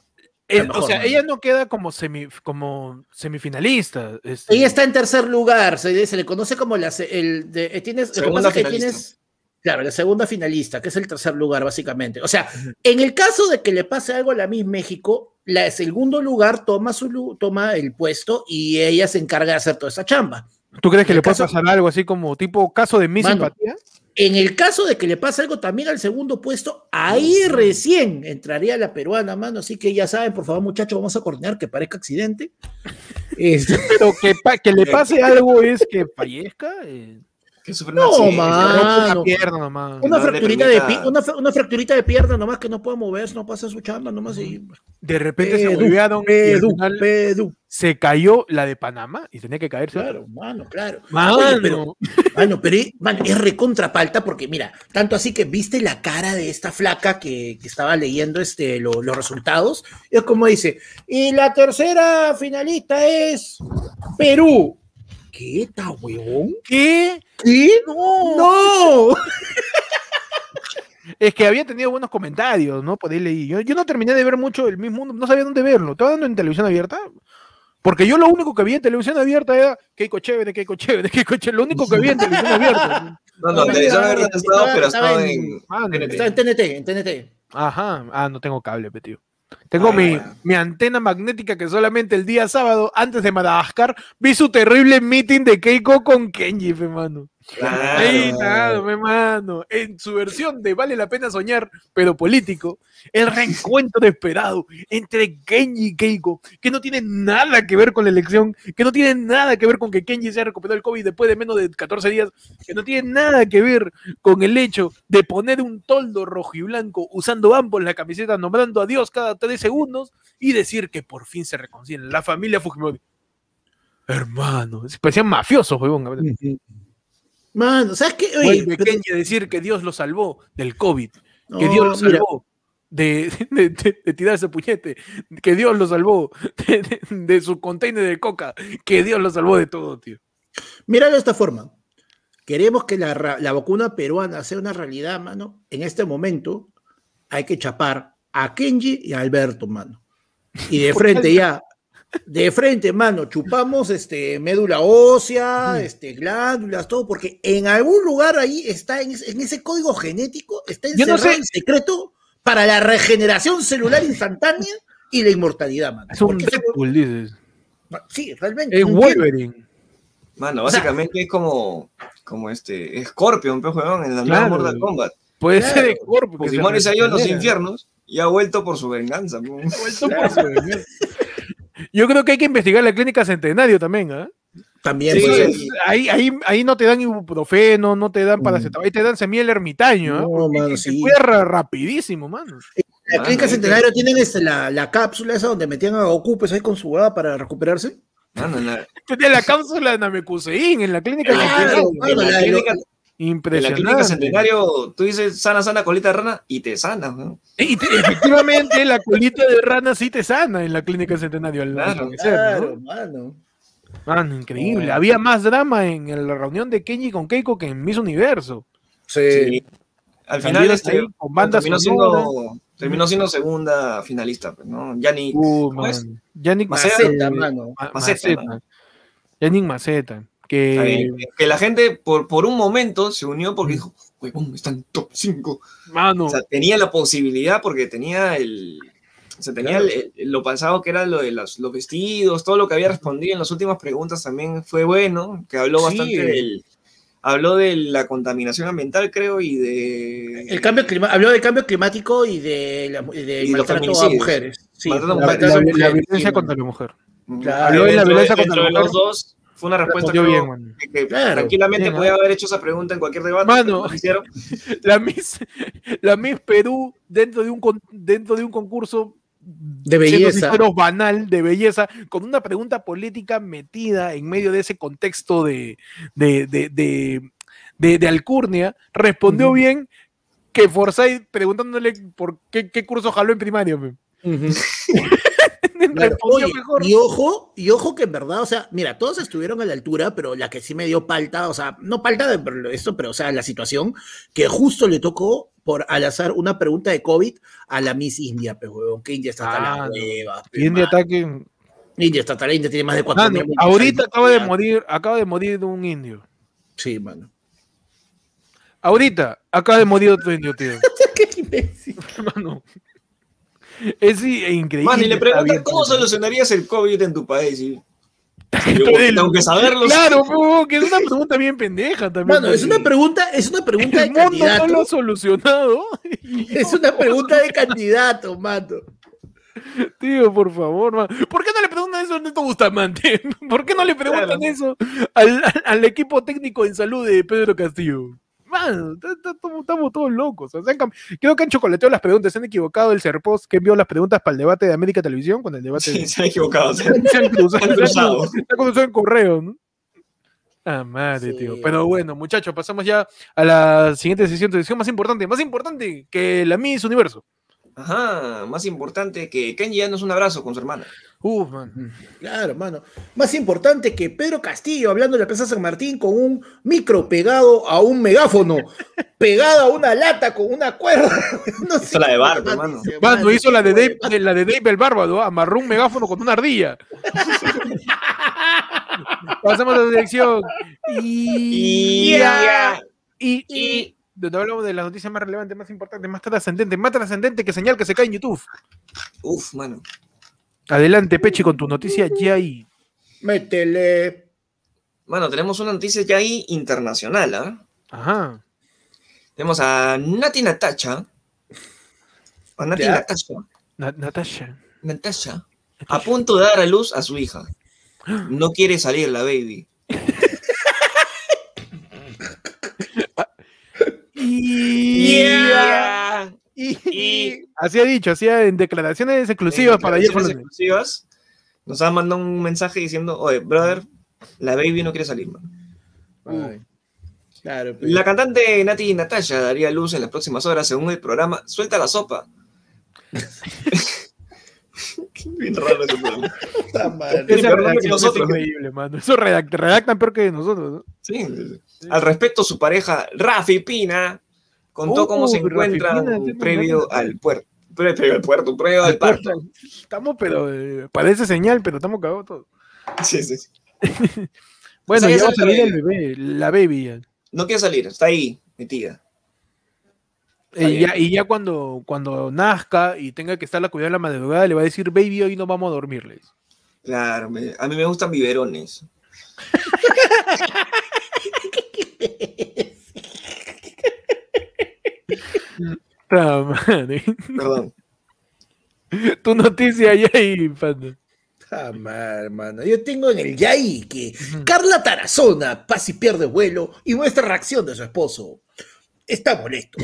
Mejor, o sea, ella no queda como, semi, como semifinalista. este, ella está en tercer lugar, se, se le conoce como la, el, de, eh, tienes, lo que Segunda pasa es que finalista. tienes, claro, la segunda finalista, que es el tercer lugar, básicamente. O sea, en el caso de que le pase algo a la Miss México, la de segundo lugar toma, su, lu- toma el puesto y ella se encarga de hacer toda esa chamba. ¿Tú crees que le puede pasar algo así como tipo caso de mi Mano, simpatía? En el caso de que le pase algo también al segundo puesto, ahí recién entraría la peruana, mano. Así que ya saben, por favor, muchachos, vamos a coordinar que parezca accidente. [laughs] Pero que, pa- que le [laughs] pase algo es que fallezca. eh, Que sufre No, man. una Mano. pierna nomás. una, no le fracturita de pi- una, una fracturita de pierna nomás que no pueda moverse, no pasa su chamba, nomás y... De repente se volvieron final Pedu. se cayó la de Panamá y tenía que caerse. Claro, mano, claro. Mano, Oye, pero- Mano, pero es- mano, es recontrapalta porque, mira, tanto así que viste la cara de esta flaca que, que estaba leyendo este, lo- los resultados. Es como dice, y la tercera finalista es Perú. ¿Qué está, huevón? ¿Qué? ¿Qué? No. No. [laughs] Es que había tenido buenos comentarios, ¿no? Por ahí leí. Yo, yo no terminé de ver mucho el mismo mundo, no sabía dónde verlo. ¿Estaba dando en televisión abierta? Porque yo lo único que vi en televisión abierta era Keiko chévere, Keiko chévere, Keiko chévere. Lo único que vi en televisión abierta. [laughs] No, no, No, televisión abierta estaba, pero estaba en- en. TNT. Está en TNT, en TNT. Ajá. Ah, no tengo cable, tío. Tengo mi, mi antena magnética que solamente el día sábado, antes de Madagascar, vi su terrible meeting de Keiko con Kenji, fe, Ahí, nada, me mano. En su versión de Vale la pena soñar, pero político, el reencuentro esperado entre Kenji y Keiko, que no tiene nada que ver con la elección, que no tiene nada que ver con que Kenji se haya recuperado el COVID después de menos de 14 días, que no tiene nada que ver con el hecho de poner un toldo rojo y blanco usando ambos la camiseta, nombrando a Dios cada tres segundos y decir que por fin se reconcilian. La familia Fujimori. Hermano, parecían mafiosos, huevón. Mano, ¿sabes qué? Oye, Vuelve pero- a decir que Dios lo salvó del COVID, que no, Dios lo salvó de, [laughs] de, de- de tirarse puñete, que Dios lo salvó [laughs] de, su container de coca, que Dios lo salvó de todo, tío. Míralo de esta forma. Queremos que la, la vacuna peruana sea una realidad, mano. En este momento hay que chapar a Kenji y a Alberto, mano. Y de [laughs] frente ya, de frente, mano, chupamos este, médula ósea, este, glándulas, todo, porque en algún lugar ahí está, en, ese- en ese código genético, está no encerrado sé. el secreto para la regeneración celular instantánea y la inmortalidad, mano. Es un Deadpool, dices. Sí, realmente. Es no. Wolverine. Mano, O sea- básicamente es como, como este Scorpion, pe, huevón, en la nueva Claro. Mortal Kombat. Puede Claro. ser cuerpo. que se ha ido a los infiernos y ha vuelto por su venganza. pe. Vuelto por su venganza. Yo creo que hay que investigar la clínica Centenario también, ¿ah? También, Sí, pues, sí. ahí, ahí, ahí no te dan ibuprofeno, no te dan Mm. paracetamol, ahí te dan semiel ermitaño, ¿ah? No, mano, se sí. rapidísimo, mano. La Ah, clínica Centenario tienen este, la, la cápsula esa donde metían a Goku pues, ahí con su hueá para recuperarse. Mano, en la, Tenía la cápsula de Namekusein en la clínica Claro, Centenario. mano, en la la- clínica, En la Impresionante. clínica centenario, tú dices sana, sana, colita de rana y te sana. ¿no? Y te- efectivamente, la colita de rana sí te sana en la clínica centenario. al Claro, ¿no? Mano. Mano, increíble. Había más drama en la reunión de Kenji con Keiko que en Miss Universo. Sí. Sí. Al final este, ahí con banda terminó, siendo, terminó siendo segunda finalista, pues, ¿no? Yannick, Uh, ¿cómo es? man. Yannick Maceta, Maceta, mano. Ma- Maceta. Yannick Maceta. Que bien, que- la gente por, por un momento se unió porque dijo, huevón, está en top 5. Mano, O sea, tenía la posibilidad porque tenía el... O sea, tenía el- el- lo pasado que era lo de los, los vestidos, todo lo que había respondido en las últimas preguntas también fue bueno, que habló Sí. bastante del... Habló de la contaminación ambiental, creo, y de... El cambio clima habló del cambio climático y de, la, y de Y los maltrato a mujeres. Sí, la, la- la violencia sí, contra la mujer. Claro. Habló de la violencia contra la los mujer. dos fue una respuesta Respondió creo, bien, man. que, que Claro. tranquilamente Bien, podía haber hecho esa pregunta en cualquier debate. Mano. no. [laughs] La Miss, la Miss Perú dentro de un con- dentro de un concurso De belleza. banal de belleza con una pregunta política metida en medio de ese contexto de de, de, de, de- de alcurnia respondió bien que Forsyth preguntándole por qué, qué curso jaló en primaria pe. Ujú. [laughs] [laughs] Claro, respondió oye, mejor y ojo, y ojo que en verdad, o sea, mira, todos estuvieron a la altura, pero la que sí me dio palta, o sea, no palta de esto, pero o sea, la situación, que justo le tocó por al azar una pregunta de COVID a la Miss India, pero huevón, que India está hasta Ah, la hueva. India está hasta la India, tiene más de cuatro Mano, mil ahorita acaba de morir acaba de morir de un indio Sí, mano. ahorita acaba de morir otro indio tío [laughs] Qué imbécil. [laughs] Mano, es increíble. Mano, y le preguntan bien, cómo solucionarías el COVID en tu país. Y, [laughs] Entonces, tengo que saberlo. Claro, que es una pregunta bien pendeja también. Mano, es una pregunta, es una pregunta de El mundo no lo ha candidato. solucionado. [laughs] Es una pregunta de candidato, mano. Tío, por favor, man. ¿Por qué no le preguntan eso a Ernesto Bustamante? [laughs] ¿Por qué no le preguntan Claro. eso al, al- al equipo técnico en salud de Pedro Castillo? Estamos todos locos. O sea, creo que han chocolateado las preguntas. Se han equivocado el Serpost que envió las preguntas para el debate de América Televisión con el debate. Sí, se han equivocado. se [laughs] han- se han cruzado, han cruzado. se han cruzado en correo, ¿no? Ah, madre, Sí. tío. Pero bueno, muchachos, pasamos ya a la siguiente sesión, sesión más importante, más importante que la Miss Universo. Ajá, más importante que Kenji ya no es un abrazo con su hermana. Uf, man. Claro, mano. Más importante que Pedro Castillo hablando de la Plaza San Martín con un micro pegado a un megáfono, [laughs] pegado a una lata con una cuerda. [laughs] No sé, Hizo la de Barco, mano, mano. hizo la de, Dave, de- la de Dave el Bárbaro, amarró un megáfono con una ardilla. [laughs] Pasamos a la dirección. Y, Y ya. y, y donde hablamos de las noticias más relevantes, más importantes, más trascendentes, más trascendente que señal que se cae en YouTube. Uf, mano. Adelante, Pechi, con tu noticia ya ahí. Métele. Mano, tenemos una noticia ya ahí internacional, ¿ah? Ajá. Tenemos a Nati Natacha. A Nati Ya. Natacha. Na- Natasha. Natasha. A punto de dar a luz a su hija. No quiere salir la baby. [laughs] Y, Ya. Y- Y- así ha dicho, así en declaraciones exclusivas En para ayer. declaraciones exclusivas, nos ha mandado un mensaje diciendo, oye, brother, la baby no quiere salir, man. Ay. Claro. La cantante Nati Natasha daría luz en las próximas horas según el programa Suelta la sopa. [laughs] Bien raro ese programa. Que nosotros. es increíble, mano. Eso redact- redactan peor que nosotros. ¿no? Sí. Al respecto, su pareja Rafi Pina contó cómo se encuentra sí, previo al puerto. Pre- Previo al puerto, previo al parto. Estamos, pero eh, parece señal, pero estamos cagados todos. Sí, sí, sí. [laughs] Bueno, ya va a salir el bebé, la baby. No quiere salir, está ahí, metida. Está Eh, ya- y ya cuando, cuando nazca y tenga que estar la cuidada de la madrugada, le va a decir, baby, hoy no vamos a dormirles. Claro, me- a mí me gustan biberones. [laughs] Perdón. Tu noticia ya ahí, panda. Ah, madre, hermano. Yo tengo en el Yai que Carla Tarazona pasa y pierde vuelo y muestra reacción de su esposo. Está molesto.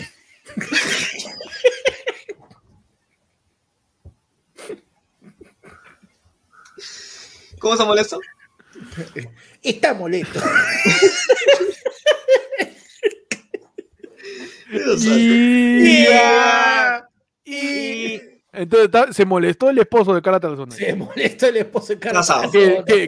¿Cómo se molesta? Está molesto. [laughs] Y, Yeah. y- entonces se molestó el esposo de Carla Tarazona. Se molesta el esposo de. Que, que- Tarazona,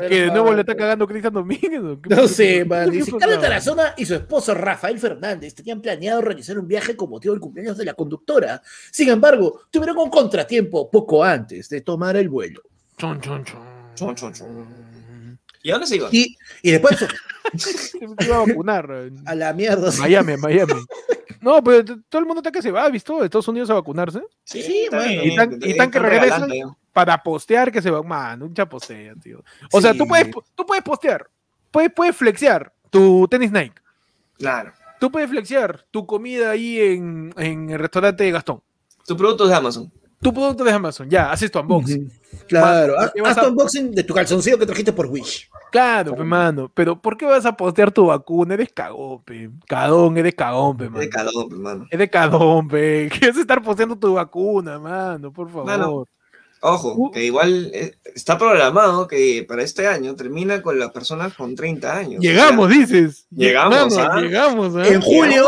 que de nuevo le está cagando Cristian Domínguez. ¿o qué- No sé, man. Dice, Tarazona y su esposo Rafael Fernández tenían planeado realizar un viaje con motivo del cumpleaños de la conductora. Sin embargo, tuvieron un contratiempo poco antes de tomar el vuelo. Chon, chon, chon. Chon, chon, chon. ¿Y a dónde se iba? Y, y después [laughs] Se iba a vacunar. a la mierda. Miami, Miami. [laughs] No, pero t- todo el mundo está que se va, ¿has visto? De Estados Unidos a vacunarse. Sí, mano. bien, Y tan- y tan que regresan. Para postear que se va. Man, un chapostea, tío. O sea, tú Sí. puedes, tú puedes postear. Puedes, puedes flexear tu tenis Nike. Claro. Tú puedes flexear tu comida ahí en, en el restaurante de Gastón. Tu producto es de Amazon. Tu producto de Amazon. Ya, haces tu unboxing. Claro, Man, haz ¿qué vas haz tu unboxing de tu calzoncillo que trajiste por Wish. Claro, pe, mano. Pero ¿por qué vas a postear tu vacuna? Eres cagón, pe. Cadón, eres cagón, pe, Es mano. de calor, hermano. Es de cadón, pe. [laughs] ¿Qué a estar posteando tu vacuna, mano? Por favor. Mano, Ojo, que igual eh, está programado que para este año termina con las personas con 30 años. Llegamos, dices. Llegamos, ¿ah? Llegamos, ¿ah? En julio,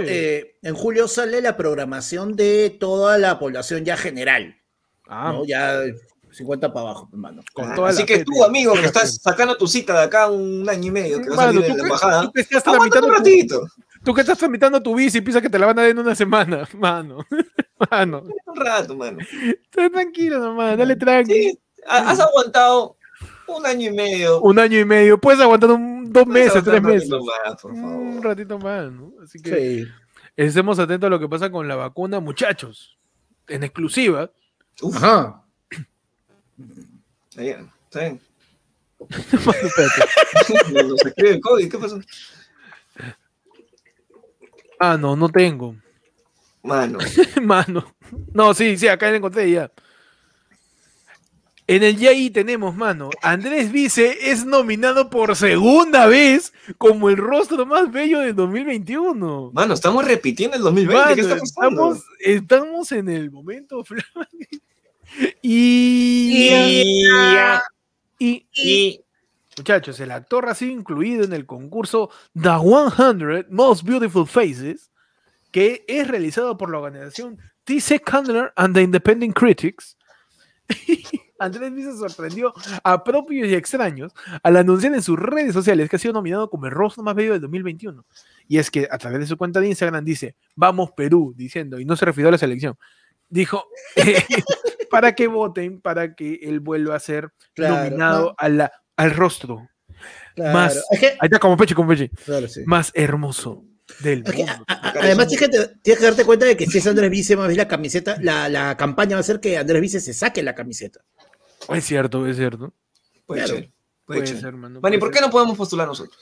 eh, en julio sale la programación de toda la población ya general. Ah, ¿no? Ya 50 para abajo, hermano. con Ah, toda Así la que fe, tú, amigo, que estás sacando tu cita de acá un año y medio, que vas a salir tú en la que- embajada, tú que estás aguanta tramitando un tu- ratito, Tú que estás tramitando tu visa y piensas que te la van a dar en una semana, [laughs] mano. Mano, un rato, mano. esté tranquilo nomás, dale tranqui. Sí, ha- has aguantado un año y medio. Un año y medio, puedes aguantar un, dos Puedes meses, tres un meses. ratito más, por favor. Un ratito más, ¿no? Así que Sí. estemos atentos a lo que pasa con la vacuna, muchachos. En exclusiva. Uf, Ajá. bien, está bien. Mano, espérate. [laughs] Nos escribe el COVID, ¿qué pasó? Ah, no, no tengo. Mano, [laughs] Mano. No, sí, sí, acá la encontré ya. En el YAI tenemos, mano, Andrés Vice es nominado por segunda vez como el rostro más bello de 2021. mano, estamos repitiendo el 2020, ¿qué Mano, está pasando? estamos, estamos en el momento [laughs] flash. Y, y, Y, muchachos, el actor ha sido incluido en el concurso The 100 Most Beautiful Faces, que es realizado por la organización T.C. Candler and the Independent Critics. [laughs] Andrés Vice sorprendió a propios y extraños al anunciar en sus redes sociales que ha sido nominado como el rostro más bello del 2021. Y es que a través de su cuenta de Instagram dice, vamos Perú, diciendo, y no se refirió a la selección. Dijo, eh, [laughs] para que voten, para que él vuelva a ser Claro, nominado no. a la- al rostro Claro. Más- Es que, Ahí está, como Peche, como Peche. claro, sí. Más hermoso del Es que, mundo. a- a- además, tienes que, te- tienes que darte cuenta de que si es Andrés Vice, más bien la camiseta, la, la campaña va a ser que Andrés Vice se saque la camiseta. Es cierto, es cierto. puede Claro. ser, puede Puede ser. ser, mano. Man, ¿y puede por qué no podemos postular nosotros?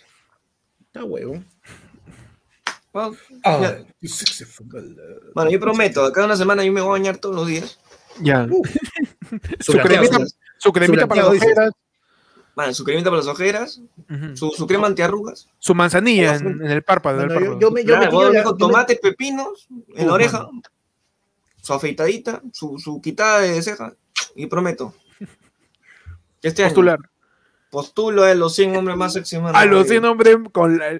Está huevo. Bueno, Ah. Mano, yo prometo, cada una semana yo me voy a bañar todos los días. Ya. Uh, su, cremita, ¿sabes? su cremita para las ojeras. Su cremita para las ojeras, su, su crema antiarrugas. Su manzanilla en, en el párpado. Bueno, yo, párpado. yo me, yo Claro, la- me- tomates, pepinos en la oreja, su afeitadita, su, su quitada de ceja, y prometo. que [laughs] Este año Postular. postulo a los 100 hombres más sexy. A los 100 hombres con la-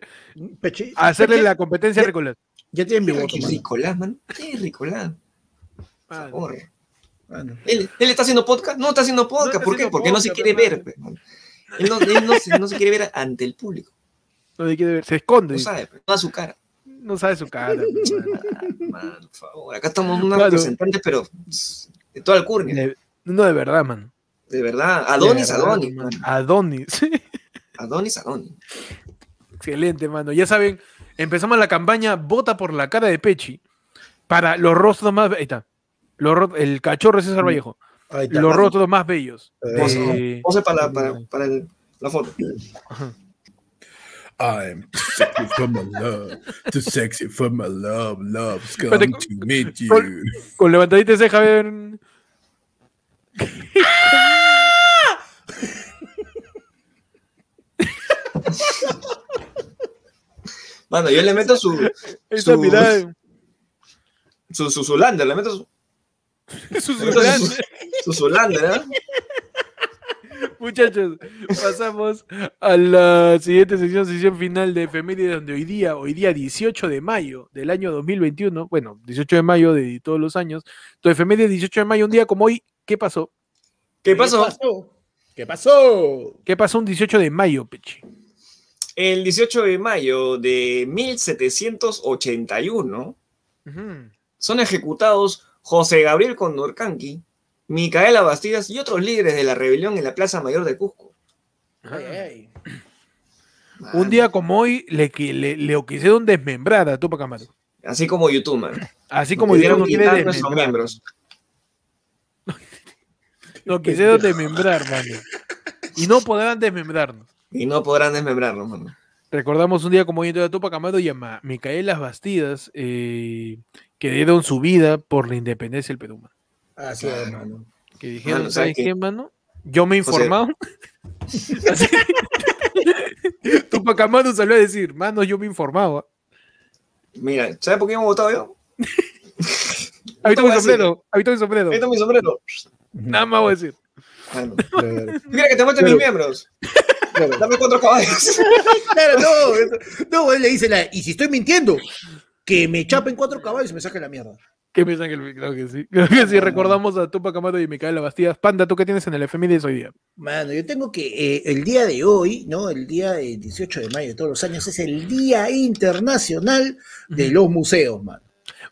Peche- a hacerle Peche- la competencia ya- Ricolás. Ya tienen mi ¿Qué voto. Ricolás, man? ¿Qué es Ricolás? Por Ah, favor. Mano. ¿Él, él está haciendo podcast? No está haciendo No podcast. está ¿Por qué? Porque no se quiere ver. man. Él, no, él no se, no se quiere ver ante el público. No le quiere ver, se esconde. No sabe, pe, no da su cara. No sabe su cara. [laughs] mano. Man, por favor. Acá estamos unos Claro. representantes, pero de toda Alcurnia. De- no, de verdad, man. De verdad. Adonis, De verdad, Adonis. man. Adonis. Adonis, Adonis. Excelente, mano. Ya saben, empezamos la campaña Vota por la cara de Pechi para los rostros más. Ahí está. Los el cachorro César Vallejo. Ahí está. Los rostros más bellos. Eh, de- Pose para, la- para, para el- la foto. I'm too sexy for my love, too sexy for my love, love's come to meet you. con- Con levantadita de ceja, a ver. Mano, yo le meto su. Esa Su- mirada. Su, su. Su le meto su, [laughs] su Zulander, ¿eh? [laughs] Muchachos, pasamos a la siguiente sesión, sesión final de efemérides, donde hoy día, hoy día 18 de mayo del año 2021, bueno, 18 de mayo de todos los años, tu efeméride 18 de mayo, un día como hoy, ¿qué pasó? ¿Qué pasó? ¿Qué pasó? ¿Qué pasó un 18 de mayo, Peche? El 18 de mayo de 1781 Ujú. son ejecutados José Gabriel Condorcanqui, Micaela Bastidas y otros líderes de la rebelión en la Plaza Mayor de Cusco. Ay, ay. Un día como hoy le, le, le quisieron desmembrar a Tupac Amaru. Así como YouTube, man. Así como nuestros desmembrar. miembros. Lo quisieron desmembrar, mano. Y no podrán desmembrarnos. Y no podrán desmembrarnos, mano. Recordamos un día como hoy en Tupac Amaru y a Micaelas Bastidas eh, que dieron su vida por la independencia del Perú. mano. Así es, hermano. Que dijeron, Mano, ¿sabes ¿sabes qué? mano? Yo me he informado. Así- [laughs] Tupac Amaru salió a decir, mano, yo me he informado. ¿ah? Mira, ¿sabes por qué hemos votado yo? [laughs] Habito mi sombrero, habito mi sombrero. Ahí está mi sombrero. Nada más voy a decir. Mira que te muestren mis miembros. Dame cuatro caballos. [laughs] Claro, no, no, él le dice la, y si estoy mintiendo, que me chapen cuatro caballos y me saquen la mierda. ¿Qué piensan que el- Claro que sí. Creo que sí, recordamos a Tupac Amaru y Micaela Bastidas. Panda, ¿tú qué tienes en el efemérides hoy día? Mano, yo tengo que eh, el día de hoy, ¿no? El día eh, 18 de mayo de todos los años es el Día Internacional de los Museos, mano.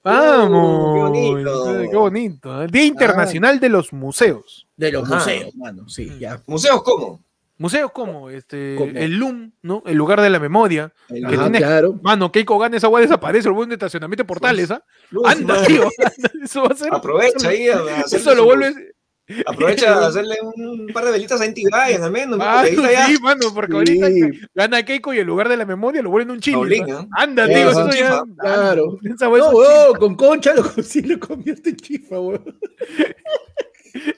Vamos. qué bonito. Qué bonito. ¿eh? Día Internacional de los Museos. De los Ajá. museos, mano, sí, ya. ¿Museos cómo? Museos como este, ¿Cómo? el LUM, ¿no? El lugar de la memoria. El- Que Ajá, tiene- claro. Mano, Keiko gana esa agua desaparece, el buen de estacionamiento de portales, ¿ah? Luz, Anda, tío. [laughs] anda, Eso va a ser. Aprovecha ahí. [laughs] Eso lo vuelves. [laughs] Aprovecha a hacerle un par de velitas a Inti Brian al menos. Ah, ya- sí, mano, porque Sí. ahorita gana Keiko y el lugar de la memoria lo vuelven un chile. ¿ah? ¿ah? Anda, tío, eso ya. claro. Es No, weón, con concha lo, sí lo convierte en chifa, weón.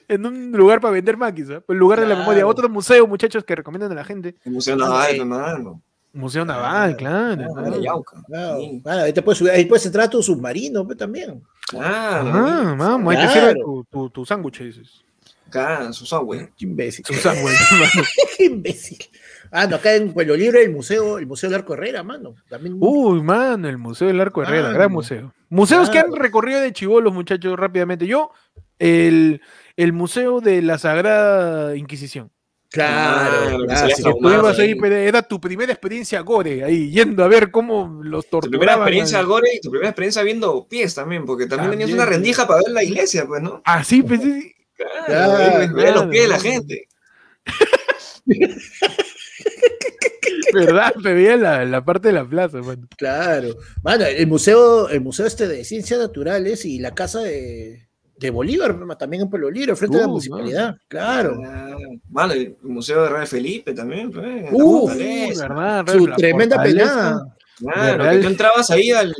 En un lugar para vender maquis, ¿ah? El lugar de la memoria. Claro. Otro museo, muchachos, que recomiendan a la gente. El Museo Naval, Sí. hermano. Museo Naval, claro. Ah, Ah, la Yauca. Claro, Sí. claro, ahí te puedes subir, ahí puedes entrar a tu submarino pues, también. Claro. Ah, vamos, ahí te Claro. sirve tu, tu, tu sándwich, dices. Acá, su. [laughs] Qué imbécil. Tu sándwich, [laughs] [laughs] imbécil. Ah, no, acá en Pueblo Libre, el museo, el Museo del Arco Herrera, mano. También, Uy, mano, el Museo del Arco Herrera, Mano. gran museo. Museos que han Claro. recorrido de chivolos, muchachos, rápidamente. Yo, el, el Museo de la Sagrada Inquisición. claro, Claro, que claro, Tú ibas ahí, era tu primera experiencia gore, ahí, yendo a ver cómo los Tu primera torturaban. experiencia ahí. gore y tu primera experiencia viendo pies también, porque también tenías También, una sí. rendija para ver la iglesia, pues, ¿no? Ah, sí, pues sí. Claro, Claro, ver los claro. pies de la gente. [laughs] ¿Verdad? Me veía la, la parte de la plaza, mano. claro. Mano, el museo, el museo este de ciencias naturales y la casa de, de Bolívar, también en Pueblo Libre, frente a la Uh, municipalidad. Claro. Ah, Mano, el Museo de Rey Felipe también, pues. Uh. Su La tremenda penada. Claro, tú entrabas ahí al.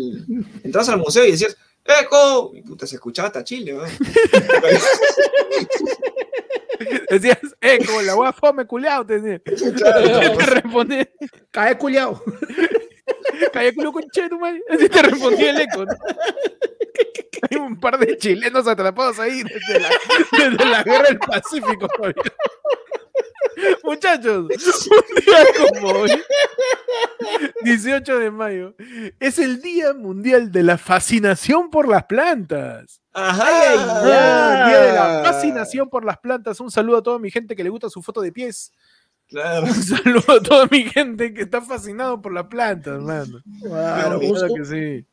Entrabas al museo y decías, ¡Eco! Y puta, se escuchaba hasta Chile, ¿no? [laughs] Decías, eh, como la wea fome, culiao, te decía. Claro, [laughs] te respondía, Cae culiao. [laughs] calla culo con cheto, man. Así te respondía el eco. ¿no? Hay [laughs] un par de chilenos atrapados ahí desde la, desde la guerra del Pacífico. Muchachos, un día como hoy, 18 de mayo, es el Día Mundial de la Fascinación por las Plantas. Ajá. Ah, Día de la Fascinación por las Plantas. Un saludo a toda mi gente que le gusta su foto de pies. Claro. Un saludo a toda mi gente que está fascinado por las plantas, hermano. Claro, Claro que sí.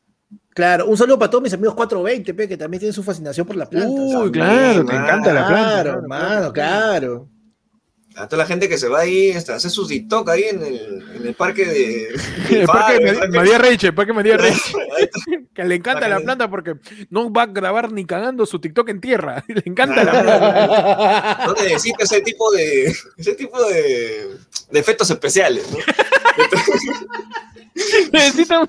Claro, un saludo para todos mis amigos 420, pe, que también tienen su fascinación por las plantas. Uy, claro, te encanta la planta. Claro, claro, hermano, claro. A toda la gente que se va ahí, este, hace sus TikTok ahí en el, en el parque de. [laughs] El parque de María- Reche, el parque María está. que le encanta la planta porque no va a grabar ni cagando su TikTok en tierra. [laughs] Le encanta la planta. No necesita ese tipo de. ese tipo de. de efectos especiales, ¿no? [laughs] Necesita un-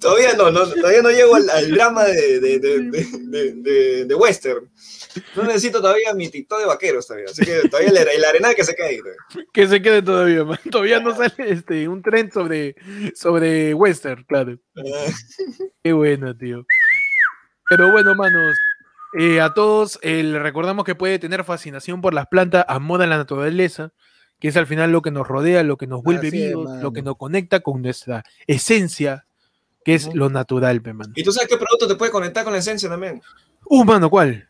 Todavía no, no, todavía no llego al, al drama de, de, de, de, de- de- de western. No necesito todavía mi TikTok de vaqueros todavía. Así que todavía el, el arenal que se todavía. que se quede todavía, man. Todavía no sale este, un tren sobre, sobre Western, claro. Ah, Qué bueno, tío. Pero bueno, manos. Eh, a todos eh, le recordamos que puede tener fascinación por las plantas, amor a la naturaleza, que es al final lo que nos rodea, lo que nos vuelve Así vivos, lo que nos conecta con nuestra esencia, que es Ujú. lo natural, pe, mano. ¿Y tú sabes qué producto te puede conectar con la esencia también? Uh, mano, ¿cuál?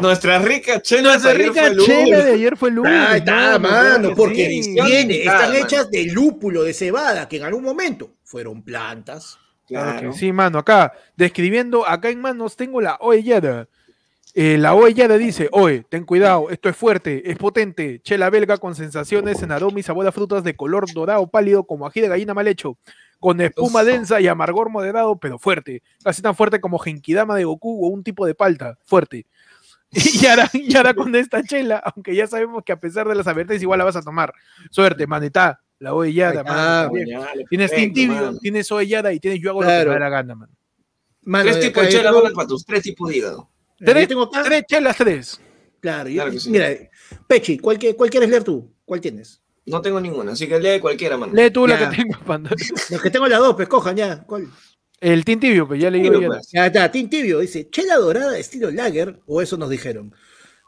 Nuestra rica chela Nuestra de ayer rica fue el chela de ayer fue lunes. Ahí está, mano, porque sí. viene, limitada, están mano. hechas de lúpulo de cebada, que en algún momento fueron plantas. Claro sí, mano. Acá, describiendo, acá en manos tengo la oellada. Eh, la oellada dice, oye, ten cuidado, esto es fuerte, es potente, chela belga con sensaciones en aroma y sabor a frutas de color dorado pálido como ají de gallina mal hecho, con espuma Uf. densa y amargor moderado, pero fuerte, casi tan fuerte como Genkidama de Goku o un tipo de palta, fuerte. [laughs] Y ahora, y ahora con esta chela, aunque ya sabemos que a pesar de las advertencias igual la vas a tomar. Suerte, manita, la también. Coñale, Tienes perfecto, Team Tibio, mano. tienes oellada y tienes yo hago lo que Claro. me da la gana, man. Mano, Tres acá tipos de yo chela, para tus tres tipos de hígado. yo Tres, tengo acá- tres chelas, tres. Claro, yo- Claro que sí. mira, Pechi, ¿cuál, quieres leer tú? ¿Cuál tienes? No tengo ninguna, así que lee cualquiera, mano. Lee tú la Ya. que tengo, panda. Los que tengo las dos, pues cojan ya. ¿Cuál? El Team Tibio, pues ya le digo ya. pues. Ya está, Team Tibio dice, chela dorada estilo lager, o eso nos dijeron.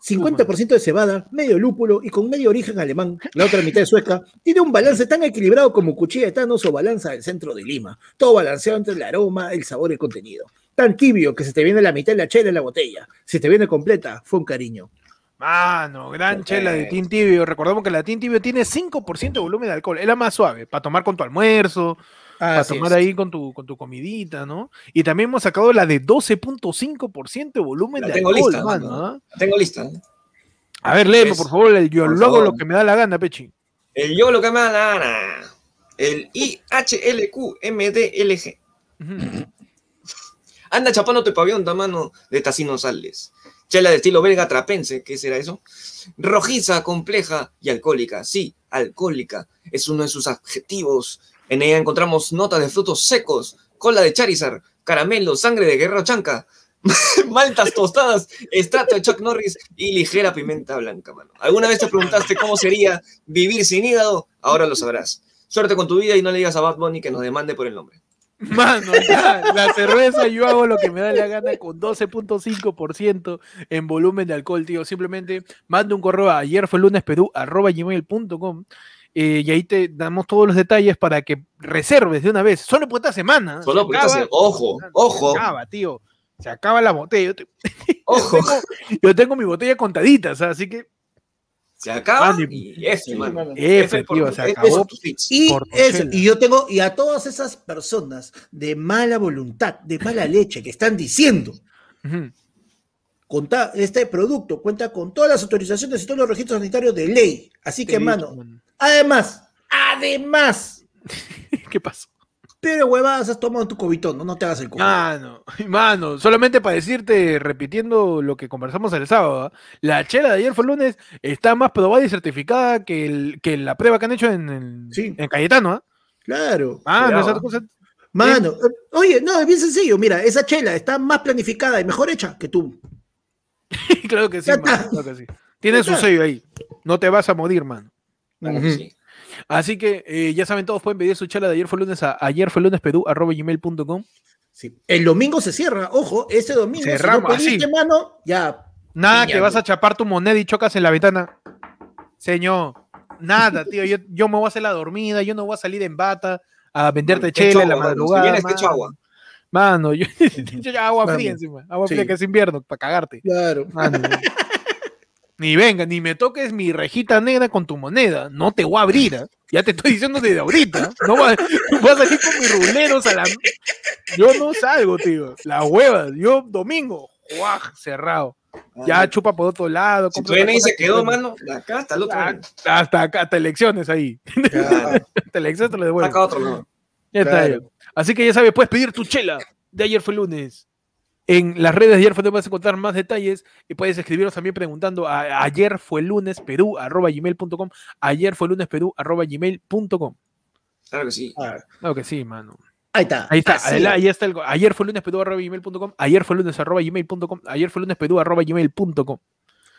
50% de cebada, medio lúpulo y con medio origen alemán, la otra mitad es sueca, tiene un balance tan equilibrado como cuchilla de Thanos o balanza del centro de Lima. Todo balanceado entre el aroma, el sabor y el contenido. Tan tibio que se te viene la mitad de la chela en la botella. Si te viene completa, fue un cariño. Mano, gran chela de. Team Tibio. Recordemos que la Team Tibio tiene 5% de volumen de alcohol. Es la más suave, para tomar con tu almuerzo, para Así tomar es. ahí con tu, con tu comidita, ¿no? Y también hemos sacado la de 12.5% de volumen La de tengo alcohol, lista, mano. ¿ah? La tengo lista. A ver, léeme, Es- por favor, el, yo favor. lo que me da la gana, Pechi. El yo lo que me da la gana. El IHLQMDLG. Ujú. Anda chapándote pabellón, mano, de Tacino Sales. Chela de estilo belga trapense, ¿qué será eso? Rojiza, compleja y alcohólica. Sí, alcohólica. Es uno de sus adjetivos. En ella encontramos notas de frutos secos, cola de Charizard, caramelo, sangre de guerrero chanca, [laughs] maltas tostadas, estrato de Chuck Norris y ligera pimienta blanca, mano. ¿Alguna vez te preguntaste cómo sería vivir sin hígado? Ahora lo sabrás. Suerte con tu vida y no le digas a Bad Bunny que nos demande por el nombre. Mano, ya, la cerveza yo hago lo que me da la gana con 12.5% en volumen de alcohol, tío. Simplemente manda un correo a ayer fue lunes perú arroba gmail.com eh, y ahí te damos todos los detalles para que reserves de una vez. Solo por esta semana. Solo Se por esta acaba- se- ojo, se ojo, acaba, tío. Se acaba la botella. Yo, te- [laughs] ojo. tengo, yo tengo mi botella contadita, sea, así que Se acaba y Sí, mano. F, por- se acabó. Y, eso, y yo tengo, y a todas esas personas de mala voluntad, de mala leche, que están diciendo, conta- este producto cuenta con todas las autorizaciones y todos los registros sanitarios de ley. Así te que, dicho, mano, mano. Además, además, [laughs] ¿Qué pasó? pero huevadas has tomado tu cobitón, no, no te hagas el cojo. Mano, [laughs] mano, solamente para decirte, repitiendo lo que conversamos el sábado, ¿ah? la chela de ayer fue el lunes, está más probada y certificada que, el, que la prueba que han hecho en, en, Sí. en Cayetano, ¿ah? Claro. Mano, esa ¿ah? cosa- Mano, eh, oye, no, es bien sencillo. Mira, esa chela está más planificada y mejor hecha que tú. [laughs] claro que sí, mano, claro que sí. Tiene su sello ahí, no te vas a morir, mano. Claro que Ujú. sí. Así que eh, ya saben, todos pueden pedir su chela de ayer fue el lunes a ayer fue el lunes gmail.com. Sí. El domingo se cierra, ojo, este domingo. si no Cerramos, pediste, mano, ya. Nada que vas a chapar tu moneda y chocas en la ventana. Señor, nada, tío. Yo, yo me voy a hacer la dormida, yo no voy a salir en bata a venderte chela en la agua, mano. Si madrugada. vienes, te agua. Mano, yo, [laughs] yo agua fría encima. Agua sí. fría que es invierno, para cagarte. Claro. Mano, [laughs] ni venga, ni me toques mi rejita negra con tu moneda. No te voy a abrir. ¿ah? Ya te estoy diciendo desde ahorita. No voy [laughs] a, voy a salir con mis ruleros a la. Yo no salgo, tío. La hueva. Yo domingo, ¡guaj! cerrado. Ya chupa por otro lado. Si tu DNI se que quedó, no- mano, acá hasta el otro Ah. Hasta acá, hasta elecciones ahí. Claro. [laughs] Hasta elecciones te lo devuelvo. Saca otro, no. Ya. Claro. ya. Así que ya sabes, puedes pedir tu chela de ayer fue lunes. En las redes de ayer fue vas a encontrar más detalles y puedes escribirnos también preguntando a ayer fue lunes perú arroba gmail.com ayer fue lunes perú arroba gmail.com Claro que sí. Claro que sí mano ahí está. ahí está Así. ahí, está el ayer fue lunes perú arroba gmail.com ayer fue lunes arroba gmail.com ayer fue lunes perú arroba gmail.com sí.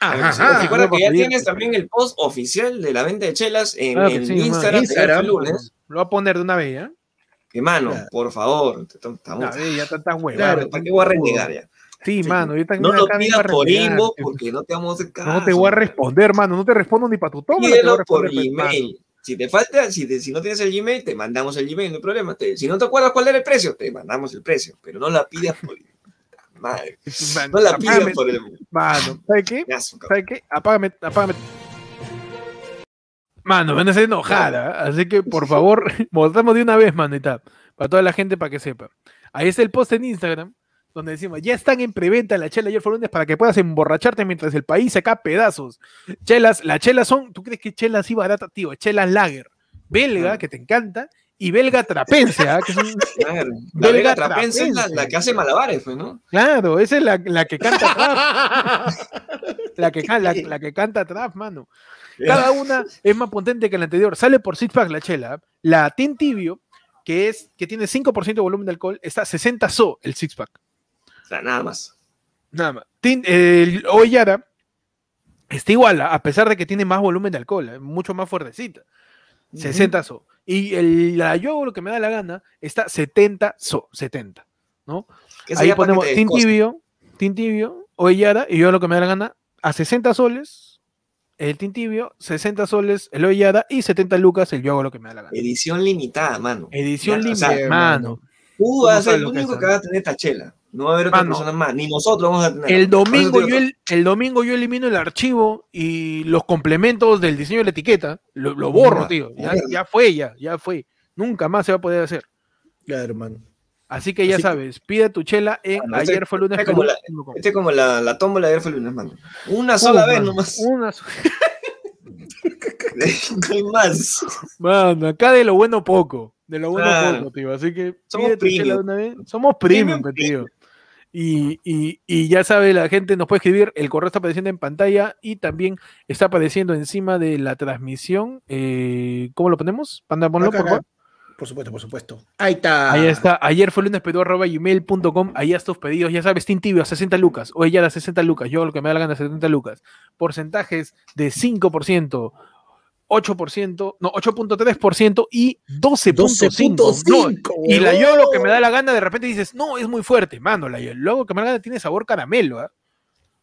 Ajá. Recuerda que ya tienes también el post oficial de la venta de chelas en Claro sí. Instagram, Instagram, Ayer fue lunes. lo voy a poner de una vez ¿ya? Que mano, Claro. por favor. estamos- ya tantas huevas Claro. ¿Para qué voy a renegar ya? Sí, mano, yo también No lo pidas por inbox que- porque no te vamos a hacer caso. No te voy a responder, mano. No te respondo ni para tu toma. Pídelo por Gmail. Si te falta, si, te- si no tienes el Gmail, te mandamos el Gmail, no hay problema. Te- si no te acuerdas cuál era el precio, te mandamos el precio. Pero no la pidas por. [laughs] Madre, no la pidas por el. Mano, ¿sabes qué? ¿Sabes qué? Apágame, apágame. Mano, me van a hacer enojada. ¿eh? Así que, por [laughs] favor, [laughs] mostramos de una vez, manita. Para toda la gente, para que sepa. Ahí está el post en Instagram, donde decimos, ya están en preventa la chela fue lunes para que puedas emborracharte mientras el país se cae a pedazos. Chelas, las chelas son, ¿tú crees que chelas así barata, tío? Chelas lager. Belga, Ah. que te encanta, y belga trapense, ¿ah? que [laughs] Claro. La Belga Trapense es la, que hace malabares, pues, ¿no? Claro, esa es la, la que canta trap. la, que, la que canta trap, mano. Cada una es más potente que la anterior. Sale por six pack la chela. La Tin Tibio, que es que tiene 5% de volumen de alcohol, está a 60 so el six pack. O sea, nada más. Nada más. Tin, el Oyara está igual, a pesar de que tiene más volumen de alcohol, es mucho más fuertecita. 60 so. Y el, la yo lo que me da la gana está 70 so, 70. ¿no? Ahí ponemos Tin. Tibio, Tin Tibio, Oyara, y yo lo que me da la gana, a 60 soles el Tin Tibio, 60 soles el Oyara y 70 lucas el yo hago lo que me da la gana. Edición limitada, mano. Edición Ya, o sea, limitada, mano. Tú vas a no ser el lo que único que ¿no? va a tener esta chela. No va a haber otra Mano. persona más. Ni nosotros vamos a tener. El domingo, yo el, el domingo yo elimino el archivo y los complementos del diseño de la etiqueta. Lo, lo borro, tío. Ya, ya fue, ya, ya fue. Nunca más se va a poder hacer. Claro, hermano. Así que ya Así sabes, pide tu chela en Bueno, este- ayer fue lunes. este como la-. Este es como la, la tómbola de ayer fue el lunes, mano. Una sola Uh, vez mano, nomás. Una so- [laughs] no hay más. Mano, acá de lo bueno poco. De lo bueno Claro. poco, tío. Así que Somos pide tu chela premium. de una vez. Somos premium, Premium, pe, tío. Y, y- y ya sabe, la gente nos puede escribir, el correo está apareciendo en pantalla y también está apareciendo encima de la transmisión. eh, ¿Cómo lo ponemos? Panda, ponlo, Acá, por acá. favor. Por supuesto, por supuesto. Ahí está. Ahí está. Ayer fue lunes pedo arroba gmail.com. Ahí están tus pedidos. Ya sabes, Team Tibio a 60 lucas. O ella a 60 lucas. Yo lo que me da la gana 70 lucas. Porcentajes de 5%, 8%, no, 8.3% y 12.5%. No, 12.5. y la yo lo que me da la gana, de repente dices, no, es muy fuerte. Mano, la yo lo que me da la gana tiene sabor caramelo. ¿ah?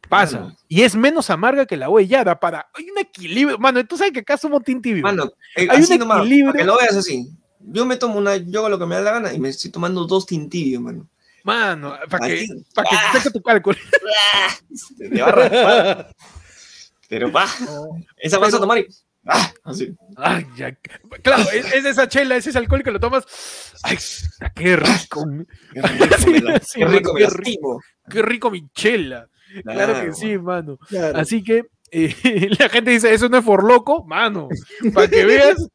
Pasa. Mano. Y es menos amarga que la huellada. Para... Hay un equilibrio. Mano, tú sabes que acá somos Team Tibio. Mano, eh, Hay así un nomás, equilibrio. para que lo veas así. Yo me tomo una, yo hago lo que me da la gana y me estoy tomando dos tintibios, mano. Mano, para que, para que saque tu cálculo. Te va a raspar. Pero va, esa vas a tomar y. ¡Ah! Así. Ay, ya. Claro, es, es esa chela, es ese alcohol que lo tomas. Ay, qué rico. Qué rico, [laughs] Sí, me la- sí, qué rico qué rico. lastimo. Qué rico mi chela. Claro que sí, mano. Claro. Así que eh, [laughs] la gente dice, eso no es for loco, mano. Para que veas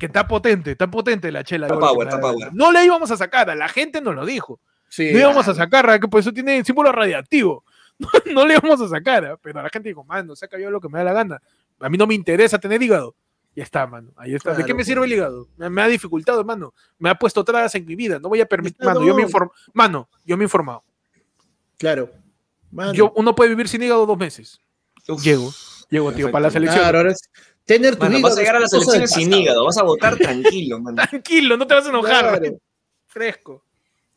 que está potente, está potente la chela. Está power, está power. No le íbamos a sacar, a la gente nos lo dijo. Sí, No íbamos a sacar, que por eso tiene símbolo radiactivo. [laughs] No, no le íbamos a sacar, pero la gente dijo, mano, saca yo lo que me da la gana. A mí no me interesa tener hígado. Ya está, mano. Ahí está. ¿De qué me sirve el hígado? Me, me ha dificultado, mano. Me ha puesto trabas en mi vida. No voy a permitir. Mano, yo me inform... Mano, yo me he informado. Claro. Mano. Yo, uno puede vivir sin hígado dos meses. Uf. Llego. Llego, tío, Perfecto. para la selección. Claro, ahora tener tu Mano, hígado vas a llegar a las elecciones sin pasado. hígado, vas a votar tranquilo, mano. [laughs] Tranquilo, no te vas a enojar. Claro, Fresco.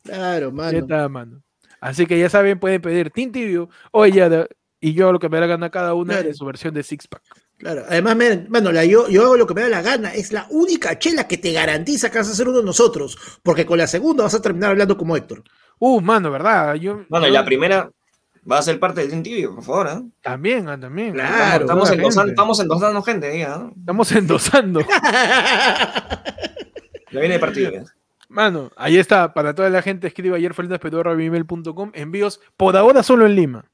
claro, mano. está, mano. Así que ya saben, pueden pedir Tintibio o Yada. Y yo lo que me da la gana cada una Claro. en su versión de Six Pack. Claro, además, miren, la, yo, yo hago lo que me da la gana. Es la única chela que te garantiza que vas a ser uno de nosotros. Porque con la segunda vas a terminar hablando como Héctor. Uh, mano, ¿verdad? Yo, Bueno, y yo la primera va a ser parte del Team Tibio, por favor, ¿ah? También, ah, también. Claro, estamos, endosando, gente. estamos endosando gente ahí, ¿ah? Estamos endosando. [laughs] Ya viene de partido. ya. Mano, ahí está. Para toda la gente, escriba ayer gmail.com. Envíos por ahora solo en Lima.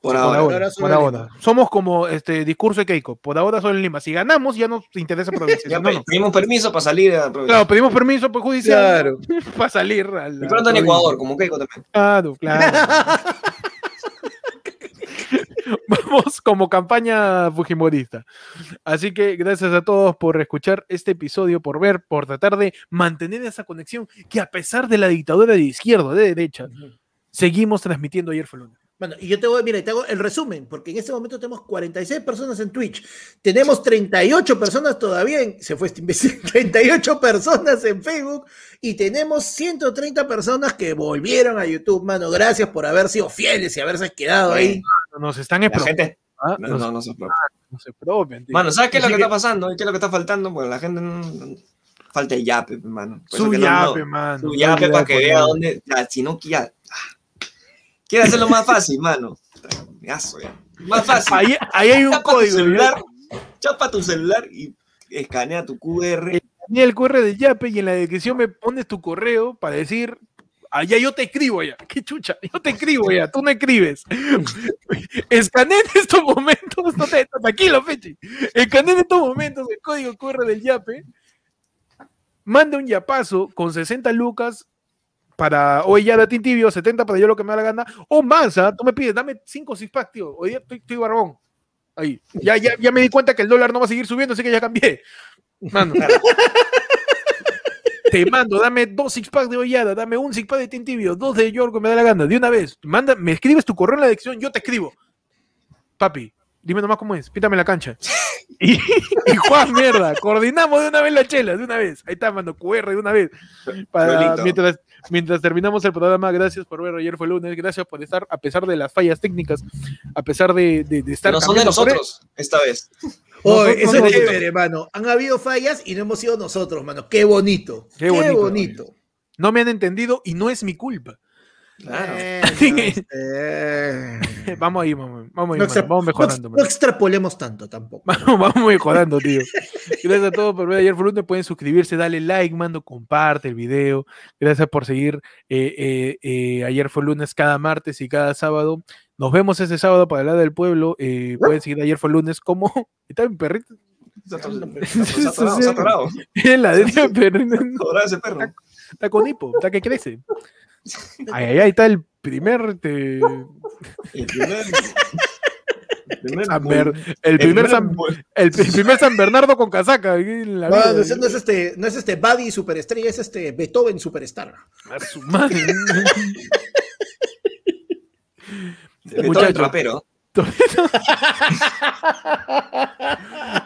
Por Por ahora. por en ahora. Somos como este discurso de Keiko. Por ahora solo en Lima. Si ganamos, ya nos interesa [laughs] provincia. Ya no, no. pedimos permiso para salir a Claro, pedimos permiso por judicial Claro. [laughs] para salir. A la Y pronto en provincia. Ecuador, como Keiko también. Claro, claro. [laughs] Vamos como campaña fujimorista. Así que gracias a todos por escuchar este episodio, por ver, por tratar de mantener esa conexión que a pesar de la dictadura de izquierda de derecha, seguimos transmitiendo ayer fue lunes. Bueno, y yo te voy, mira, te hago el resumen, porque en este momento tenemos 46 personas en Twitch, tenemos 38 personas todavía en, se fue este imbécil, [laughs] 38 personas en Facebook y tenemos 130 personas que volvieron a YouTube, mano. Gracias por haber sido fieles y haberse quedado ahí. Nos están La gente. ah, No, nos- no, no se nos expropian, tío. Mano, ¿sabes qué es lo que que- está pasando? ¿Qué es lo que está faltando? Pues la gente no. no- falta el yape, mano. Por Su no- yape, no- mano. Su no yape para que vea dónde. Ya, si no, ya. ah. Quiere hacerlo más fácil, mano. Ya. Más fácil. Ahí, ahí hay un Chapa tu código. ¿ya? celular, chapa tu celular y escanea tu QR. Ni el QR de Yape y en la descripción me pones tu correo para decir, allá yo te escribo ya. [laughs] Qué chucha, yo te escribo ya, tú no escribes. [laughs] Escanea en estos momentos, no te, tranquilo, Fechi. Escanea en estos momentos el código QR del Yape. Manda un yapazo con 60 lucas para hoy ya de tibio, 70 para yo lo que me da la gana, o más, ¿ah? tú me pides, dame 5 six tío, hoy día estoy, estoy barbón. Ahí, ya, ya, ya me di cuenta que el dólar no va a seguir subiendo, así que ya cambié. Mano. [laughs] Te mando, dame dos six packs de hollada, dame un six pack de tintibio, dos de York, me da la gana, de una vez. Manda, me escribes tu correo en la dirección, yo te escribo. Papi, dime nomás cómo es, pítame la cancha. Y, [laughs] y Juan, mierda, coordinamos de una vez la chela, de una vez. Ahí está, mando QR de una vez. Para, mientras, mientras terminamos el programa, gracias por ver, ayer fue lunes, gracias por estar, a pesar de las fallas técnicas, a pesar de, de, de estar No son de nosotros esta vez. Oye, Nosotros eso no- es chévere, mano. Han habido fallas y no hemos sido nosotros, mano. Qué bonito. Qué Qué bonito. bonito. No me han entendido y no es mi culpa. Claro. Eh, [laughs] este, Vamos ahí, vamos, vamos ahí, mano, vamos mejorando. no extrapolemos tanto tampoco. [laughs] Vamos, vamos mejorando, tío. Gracias a todos por ver ayer por lunes. Pueden suscribirse, darle like, mando, comparte el video. Gracias por seguir eh, eh, eh, ayer fue lunes cada martes y cada sábado. Nos vemos ese sábado para hablar del pueblo. Eh, pueden seguir ayer fue lunes como. [laughs] Está mi perrito. El ese perro. Está con hipo, está que crece. Ay, ay, ay, está el primer. este, El primer. El primer. San Ber- el primer San, el, primer San Bernardo con casaca. ahí la Mano, vida. ese no es este, no es este Buddy superestrella, es este Beethoven superstar. A su madre. [laughs] El Muchacho. trapero.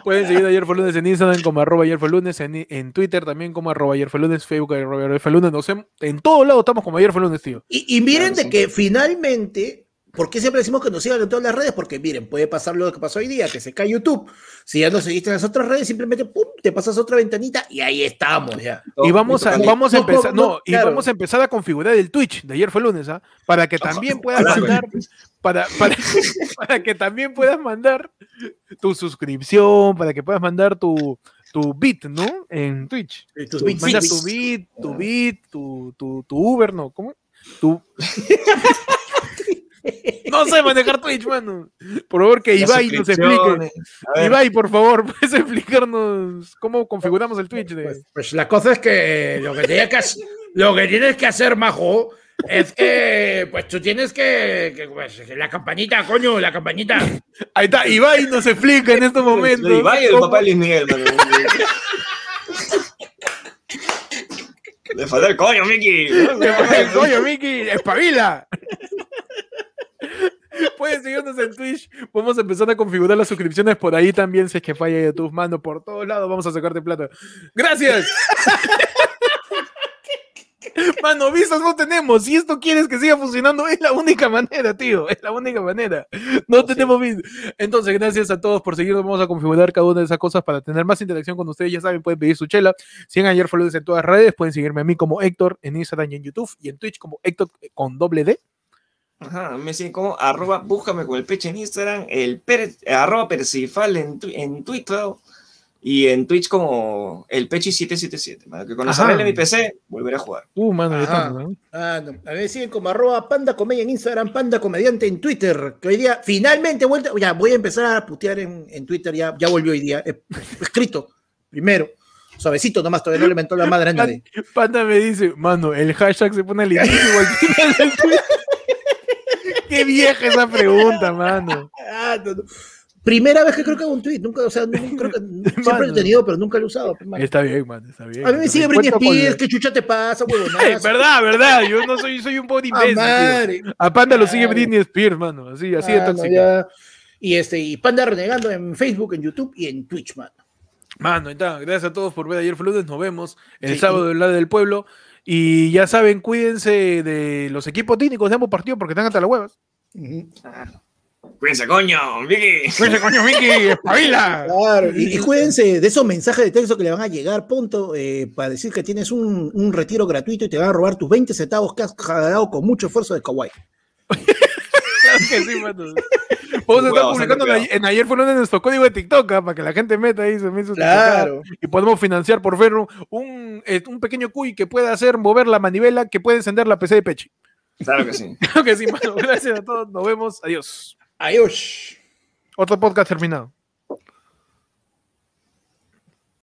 Pueden seguir ayer fue lunes en Instagram como arroba ayer fue lunes, en, en Twitter también como arroba ayer fue lunes, Facebook arroba ayer fue lunes, no sé, en todos lados estamos como ayer fue lunes, tío. Y, y miren Claro, de sí. que finalmente, ¿por qué siempre decimos que nos sigan en todas las redes? Porque miren, puede pasar lo que pasó hoy día, que se cae YouTube. Si ya no seguiste en las otras redes, simplemente pum, te pasas otra ventanita y ahí estamos ya. Y vamos a, vamos a empezar, no, no, y claro. vamos a empezar a configurar el Twitch de ayer fue lunes, ¿ah? Para que también [laughs] puedas mandar, para, para, [laughs] para que también puedas mandar tu suscripción, para que puedas mandar tu, tu bit, ¿no? En Twitch. Tus Tu- bits, manda bits. tu bit, tu bit, tu, tu, tu Uber, ¿no? ¿Cómo? Tu... [laughs] [laughs] no sé manejar Twitch, mano. Por favor, que Las Ibai nos explique. Ibai, por favor, [laughs] puedes explicarnos cómo configuramos el Twitch. De... Pues, pues la cosa es que lo que, tienes que hacer, lo que tienes que hacer, majo, es que pues tú tienes que, que, pues, que la campanita, coño, la campanita. Ahí está, Ibai nos explica en estos momentos. Y vaya el papá de Luis Miguel, mano. [laughs] Le falta el coño, Mickey. Coño, Miki, espabila. Pueden seguirnos en Twitch. Vamos a empezar a configurar las suscripciones por ahí también. Si es que falla YouTube, mano, por todos lados vamos a sacarte plata. ¡Gracias! [laughs] Mano, vistas no tenemos. Si esto quieres que siga funcionando, es la única manera, tío. Es la única manera. No tenemos vistas. Entonces, gracias a todos por seguirnos. Vamos a configurar cada una de esas cosas para tener más interacción con ustedes. Ya saben, pueden pedir su chela. Sigan ayer Foludes en todas las redes. Pueden seguirme a mí como Héctor en Instagram y en YouTube. Y en Twitch como Héctor con doble D. Ajá, me siguen como arroba, búscame con el peche en Instagram, el per, eh, arroba percifal en, en Twitter y en Twitch como el pechi 777. mano, Que cuando arregle mi PC, volveré a jugar. Uh, mano, ya Ajá. estamos, ¿no? Ah, no. A ver, siguen como arroba panda comedia en Instagram, panda comediante en Twitter, que hoy día finalmente he vuelto, ya voy a empezar a putear en, en Twitter, ya, ya volvió hoy día, escrito, primero, suavecito nomás, todavía no le mentó la madre a nadie. Panda me dice, mano, el hashtag se pone al inicio o al final del tweet. Qué vieja esa pregunta, [laughs] mano. Ah, no, no. Primera vez que creo que hago un tweet, nunca, o sea, no- creo que [laughs] siempre lo he tenido, pero nunca lo he usado. pues, mano. Está bien, man, está bien. A mí me sigue Britney Spears, ¿qué chucha te pasa, [laughs] huevonazo? verdad, verdad, yo no soy, soy un Ah, imbécil. A Panda lo sigue Claro. Britney Spears, mano, así, así de Ah, tóxica. Y este, y Panda renegando en Facebook, en YouTube y en Twitch, mano. Mano, está. Gracias a todos por ver ayer fue lunes. Nos vemos el Sí, sábado del lado del pueblo. Y ya saben, cuídense de los equipos técnicos de ambos partidos porque están hasta las huevas. Cuídense, coño, Vicky. Cuídense, coño, Vicky, espabila. Claro, y, y cuídense de esos mensajes de texto que le van a llegar, punto, eh, para decir que tienes un, un retiro gratuito y te van a robar tus 20 centavos que has jalado con mucho esfuerzo de Kawaii. [laughs] [laughs] Que sí, mano. [laughs] Vamos a estar publicando en, ayer- en ayer fue lunes nuestro código de TikTok ah, para que la gente meta ahí se Claro. TikTokadas y podemos financiar por Ferro un, eh, un pequeño cuy que pueda hacer mover la manivela que puede encender la PC de Pechi. Claro que sí. [laughs] Claro que sí, mano. Gracias a todos. Nos vemos. Adiós. Adiós. Otro podcast terminado.